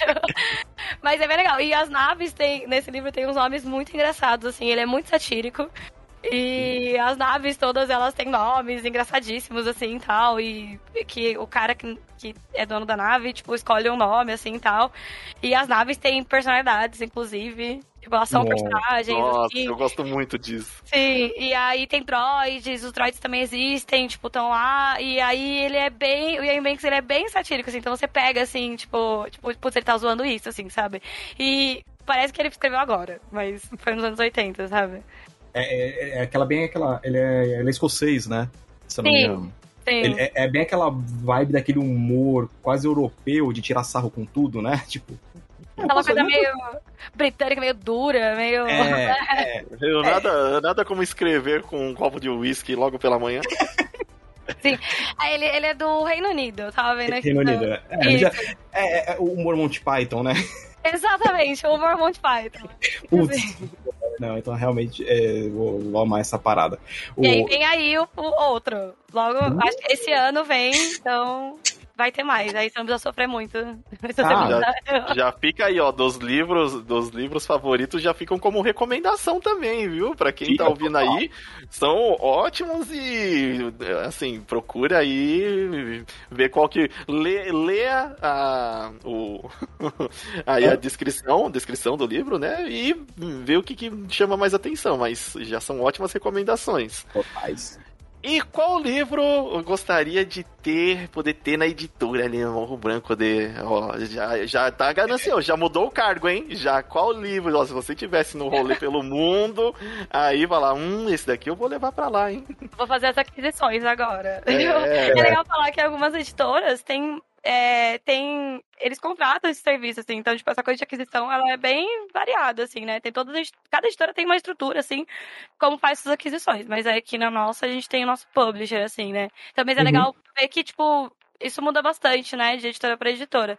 Mas é bem legal. E as naves tem, nesse livro tem uns nomes muito engraçados, assim, ele é muito satírico. E as naves todas elas têm nomes engraçadíssimos, assim, tal. E que o cara que, que é dono da nave, tipo, escolhe um nome, assim, tal. E as naves têm personalidades, inclusive. Tipo, elas são Nossa, personagens. Nossa, assim. eu gosto muito disso. Sim, e aí tem droids, os droids também existem, tipo, estão lá. E aí ele é bem. O Ian Banks ele é bem satírico, assim. Então você pega, assim, tipo, tipo, putz, ele tá zoando isso, assim, sabe? E parece que ele escreveu agora, mas foi nos anos 80, sabe? É, é, é, aquela bem aquela. Ele é, ele é escocês, né? Se eu não me engano. Ele, é, é, bem aquela vibe daquele humor quase europeu de tirar sarro com tudo, né? Tipo. Aquela coisa meio britânica, meio dura, meio. É, é, nada, nada como escrever com um copo de uísque logo pela manhã. Sim. Ele, ele é do Reino Unido, tava vendo aqui. Reino Unido, é. É, já, é, é, o humor Monty Python, né? Exatamente, o humor Monty Python. Putz. Não, então realmente é, vou, vou amar essa parada. O... E aí vem aí o, o outro. Logo, uh. acho que esse ano vem, então vai ter mais. Aí você não precisa sofrer muito. Ah, já, já, fica aí, ó, dos livros, dos livros favoritos já ficam como recomendação também, viu? Para quem fica tá ouvindo total. aí, são ótimos e assim, procura aí ver qual que lê, lê a, o aí a descrição, descrição do livro, né? E ver o que, que chama mais atenção, mas já são ótimas recomendações. Totais. E qual livro eu gostaria de ter, poder ter na editora ali no Morro Branco? De, ó, já, já tá ganancioso, já mudou o cargo, hein? Já qual livro? Ó, se você tivesse no rolê pelo mundo, aí vai lá, hum, esse daqui eu vou levar pra lá, hein? Vou fazer as aquisições agora. É, é legal falar que algumas editoras têm é, tem. Eles contratam esse serviço, assim. Então, tipo, essa coisa de aquisição, ela é bem variada, assim, né? Tem todas. Cada editora tem uma estrutura, assim, como faz suas aquisições. Mas aqui na nossa, a gente tem o nosso publisher, assim, né? Também é uhum. legal ver que, tipo, isso muda bastante, né? De editora para editora.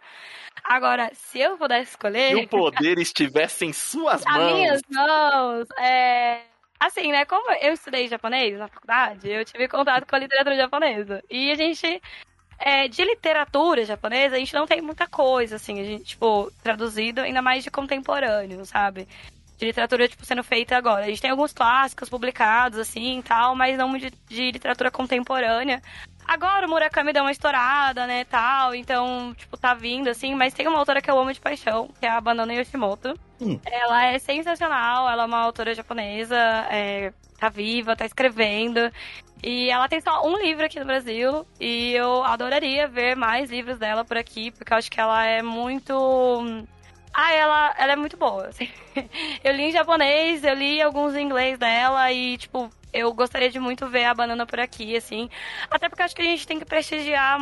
Agora, se eu pudesse escolher. Se o poder estivesse em suas mãos. As minhas mãos, é. Assim, né? Como eu estudei japonês na faculdade, eu tive contato com a literatura japonesa. E a gente é, de literatura japonesa, a gente não tem muita coisa, assim, a gente, tipo, traduzido, ainda mais de contemporâneo, sabe? De literatura, tipo, sendo feita agora. A gente tem alguns clássicos publicados, assim, tal, mas não de, de literatura contemporânea. Agora o Murakami deu uma estourada, né, tal, então, tipo, tá vindo, assim, mas tem uma autora que eu amo de paixão, que é a Banana Yoshimoto. Hum. Ela é sensacional, ela é uma autora japonesa, é, tá viva, tá escrevendo. E ela tem só um livro aqui no Brasil. E eu adoraria ver mais livros dela por aqui, porque eu acho que ela é muito Ah, ela, ela é muito boa. assim. Eu li em japonês, eu li alguns em inglês dela e, tipo, eu gostaria de muito ver a banana por aqui, assim. Até porque acho que a gente tem que prestigiar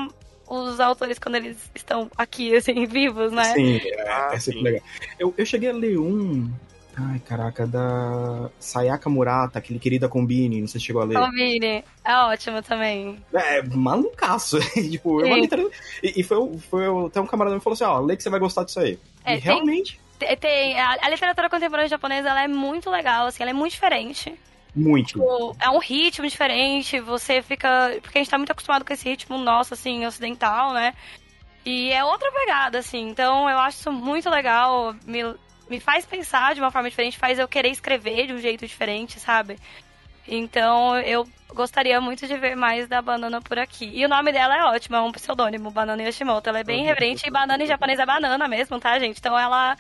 os autores quando eles estão aqui, assim, vivos, né? Sim, é, Ah, é sempre sim. legal. Eu, eu cheguei a ler um. Ai, caraca, da Sayaka Murata, aquele querida Combine, não sei se chegou a ler. Combine. É ótimo também. É, malucaço. tipo, eu literalmente- e, e foi, foi até um camarada que falou assim: ó, lê que você vai gostar disso aí. É, e tem- realmente, Tem, tem- a, a literatura contemporânea japonesa, ela é muito legal, assim, ela é muito diferente. muito. Tipo, é um ritmo diferente, você fica. Porque a gente tá muito acostumado com esse ritmo nosso, assim, ocidental, né? E é outra pegada, assim. Então eu acho isso muito legal. Me, me faz pensar de uma forma diferente, faz eu querer escrever de um jeito diferente, sabe? Então eu gostaria muito de ver mais da banana por aqui. E o nome dela é ótimo, é um pseudônimo, Banana Yoshimoto. Ela é bem reverente e banana em japonês é banana mesmo, tá, gente? Então ela,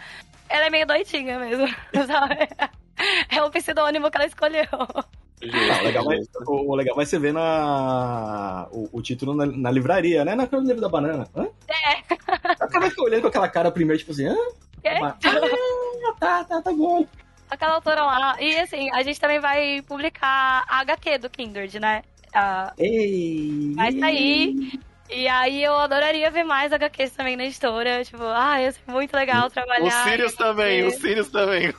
ela é meio doidinha mesmo, sabe? É um pseudônimo que ela escolheu. Ah, o, legal vai, o, o legal vai ser ver na, o, o título na, na livraria, né? Naquele livro da banana. Hã? É. O cara fica olhando com aquela cara primeiro, tipo assim, hã? É. Ah, tá, tá, tá bom. aquela autora lá. E assim, a gente também vai publicar a HQ do Kindred, né? Ah, Ei! vai sair. E aí eu adoraria ver mais HQs também na editora. Tipo, ah, ia ser muito legal trabalhar. O Sirius também, o HQ. Sirius também.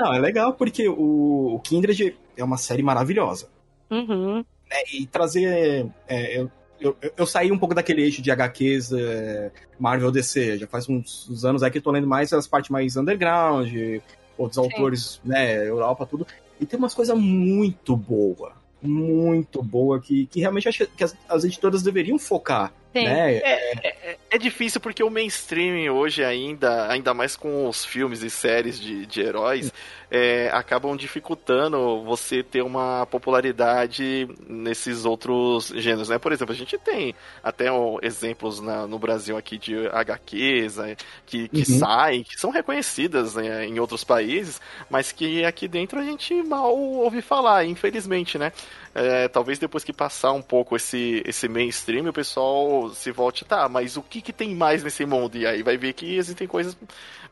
Não, é legal porque o, o Kindred é uma série maravilhosa. uhum. né? E trazer. é, eu, eu, eu saí um pouco daquele eixo de HQs é, Marvel DC. Já faz uns, uns anos aí que eu tô lendo mais as partes mais underground, outros Sim. autores, né? Europa, tudo. E tem umas coisas muito boas. Muito boa que, que realmente acho que as, as editoras deveriam focar. Sim. Né? É difícil porque o mainstream hoje ainda, ainda mais com os filmes e séries de, de heróis, é, acabam dificultando você ter uma popularidade nesses outros gêneros, né? Por exemplo, a gente tem até ó, exemplos na- no Brasil aqui de HQs né, que, que Uhum. saem, que são reconhecidas né, em outros países, mas que aqui dentro a gente mal ouve falar, infelizmente, né? É, talvez depois que passar um pouco esse, esse mainstream, o pessoal se volte, tá, mas o que, que tem mais nesse mundo? E aí vai ver que existem coisas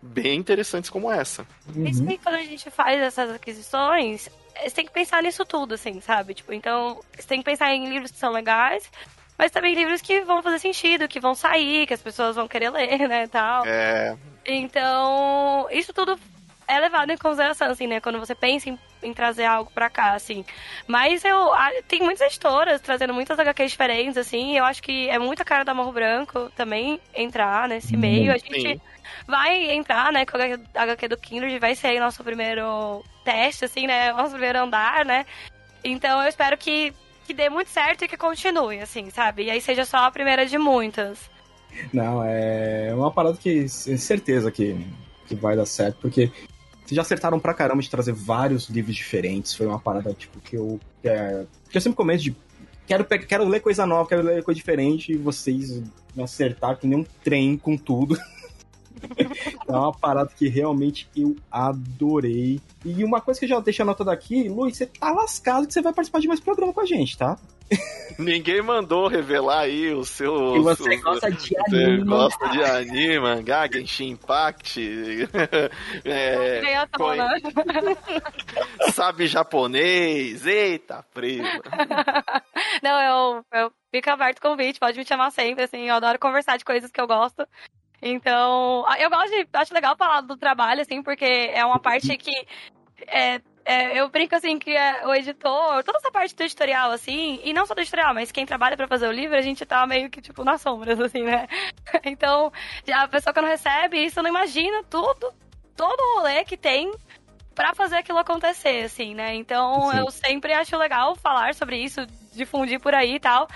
bem interessantes como essa. Isso Uhum. aí, quando a gente faz essas aquisições, você tem que pensar nisso tudo, assim, sabe? Tipo, então, você tem que pensar em livros que são legais, mas também livros que vão fazer sentido, que vão sair, que as pessoas vão querer ler, né, tal. É, Então, isso tudo é levado em consideração, assim, né? Quando você pensa em, em trazer algo pra cá, assim. Mas eu a- tem muitas editoras trazendo muitas HQs diferentes, assim. Eu acho que é muita cara da Morro Branco também entrar nesse meio. A gente sim. vai entrar, né, com a HQ do Kindred, vai ser aí nosso primeiro teste, assim, né? Nosso primeiro andar, né? Então eu espero que, que dê muito certo e que continue, assim, sabe? E aí seja só a primeira de muitas. Não, é uma parada que certeza que, que vai dar certo, porque já acertaram pra caramba de trazer vários livros diferentes. Foi uma parada, tipo, que eu. É, que eu sempre comento de. Quero, quero ler coisa nova, quero ler coisa diferente, e vocês me acertaram que nem um trem com tudo. é uma parada que realmente eu adorei. E uma coisa que eu já deixo anotado aqui, Luiz, você tá lascado que você vai participar de mais programa com a gente, tá? Ninguém mandou revelar aí o seu. E você gosta de Você anime. gosta de anime, mangá, Genshin Impact, é, tona. sabe japonês, eita, prima. Não, eu, eu fico aberto o convite, pode me chamar sempre, assim, eu adoro conversar de coisas que eu gosto. Então, eu gosto de, acho legal falar do trabalho, assim, porque é uma parte que é, é, eu brinco assim que é, o editor, toda essa parte do editorial, assim, e não só do editorial, mas quem trabalha pra fazer o livro, a gente tá meio que, tipo, nas sombras, assim, né? Então, já a pessoa quando recebe isso, não imagina tudo, todo o rolê que tem pra fazer aquilo acontecer, assim, né? Então, Sim. eu sempre acho legal falar sobre isso, difundir por aí e tal,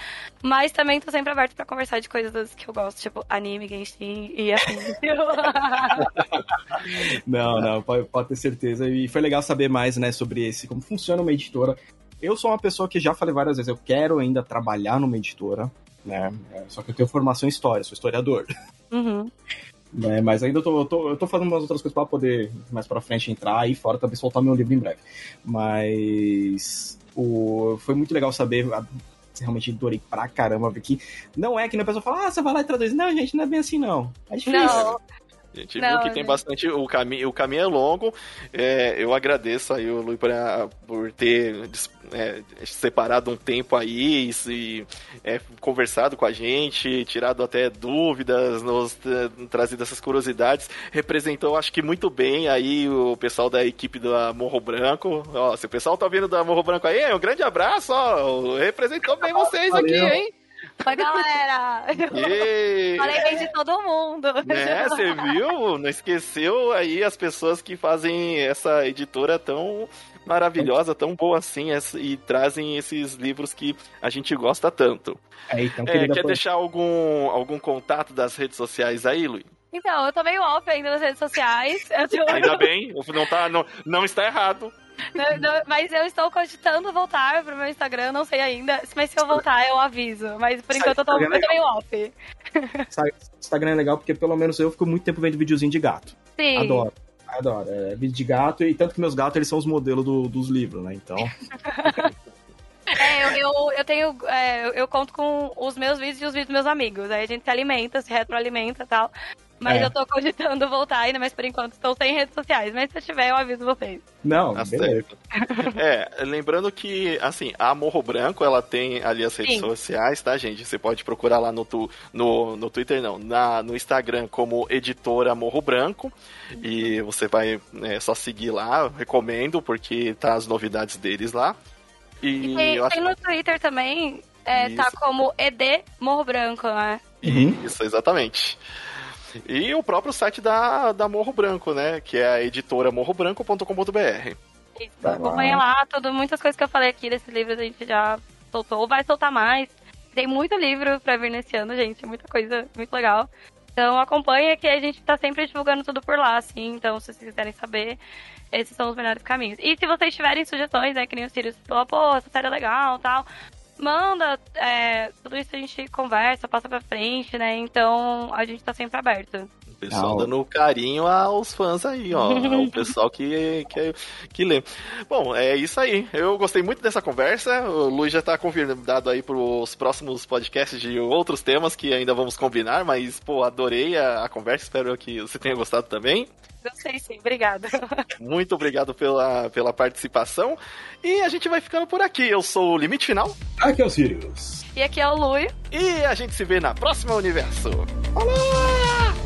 mas também tô sempre aberto pra conversar de coisas que eu gosto, tipo anime, Genshin e assim. Não, não, pode, pode ter certeza. E foi legal saber mais, né, sobre esse, como funciona uma editora. Eu sou uma pessoa que já falei várias vezes, eu quero ainda trabalhar numa editora, né? é, Só que eu tenho formação em história, sou historiador. uhum. Né? Mas ainda eu tô, eu tô, eu tô fazendo umas outras coisas pra poder mais pra frente entrar e fora também soltar meu livro em breve. Mas o, foi muito legal saber a- realmente adorei pra caramba, porque não é que a pessoa fala, ah, você vai lá e traduz. Não, gente, não é bem assim, não. É difícil. Não. A gente não, viu que tem bastante. O caminho, o caminho é longo. É, eu agradeço aí o Luiz por ter é, separado um tempo aí e é, conversado com a gente, tirado até dúvidas, nos trazido essas curiosidades. Representou, acho que muito bem aí o pessoal da equipe da Morro Branco. Ó, se o pessoal tá vindo da Morro Branco aí, um grande abraço, ó. Representou bem vocês Valeu. aqui, hein? Oi, galera! Falei bem de todo mundo. Né, você viu? Não esqueceu aí as pessoas que fazem essa editora tão maravilhosa, tão boa assim, e trazem esses livros que a gente gosta tanto. É, então, é, quer deixar algum, algum contato das redes sociais aí, Luiz? Então, eu tô meio off ainda nas redes sociais. Tô... Ainda bem, não, tá, não, não está errado. Não, não, mas eu estou cogitando voltar pro meu Instagram, não sei ainda. Mas se eu voltar, eu aviso. Mas por enquanto eu tô, eu tô meio off. Instagram é legal porque pelo menos eu fico muito tempo vendo videozinho de gato. Sim. Adoro. Adoro. É, vídeo de gato, e tanto que meus gatos eles são os modelos do, dos livros, né? Então. É, eu, eu, eu tenho. É, eu conto com os meus vídeos e os vídeos dos meus amigos. Aí a gente se alimenta, se retroalimenta e tal. Mas é. eu tô cogitando voltar ainda, mas por enquanto estou sem redes sociais. Mas se eu tiver, eu aviso vocês. Não, tá beleza. é, lembrando que, assim, a Morro Branco, ela tem ali as redes Sim. sociais, tá, gente? Você pode procurar lá no, tu, no, no Twitter, não, na, no Instagram como editora Morro Branco. Uhum. E você vai é, só seguir lá, recomendo, porque tá as novidades deles lá. E, e tem, acho... tem, no Twitter também, é, tá como ED Morro Branco, né? Uhum. Isso, exatamente. E o próprio site da, da Morro Branco, né? Que é a editora morrobranco.com.br. Isso, tá acompanha lá, tudo, muitas coisas que eu falei aqui desse livro a gente já soltou, vai soltar mais. Tem muito livro pra vir nesse ano, gente, muita coisa muito legal. Então acompanha que a gente tá sempre divulgando tudo por lá, assim. Então, se vocês quiserem saber, esses são os melhores caminhos. E se vocês tiverem sugestões, né, que nem o Sirius falou, pô, essa série é legal tal, manda, é, tudo isso a gente conversa, passa pra frente, né? Então a gente tá sempre aberto. O pessoal dando carinho aos fãs aí, ó. o pessoal que, que, que lê. Bom, é isso aí. Eu gostei muito dessa conversa. O Luiz já tá convidado aí pros próximos podcasts de outros temas que ainda vamos combinar, mas, pô, adorei a, a conversa. Espero que você tenha gostado também. Gostei sim, obrigada. Muito obrigado pela, pela participação. E a gente vai ficando por aqui. Eu sou o Limite Final. Aqui é o Sirius. E aqui é o Lui. E a gente se vê na próxima universo. Falou!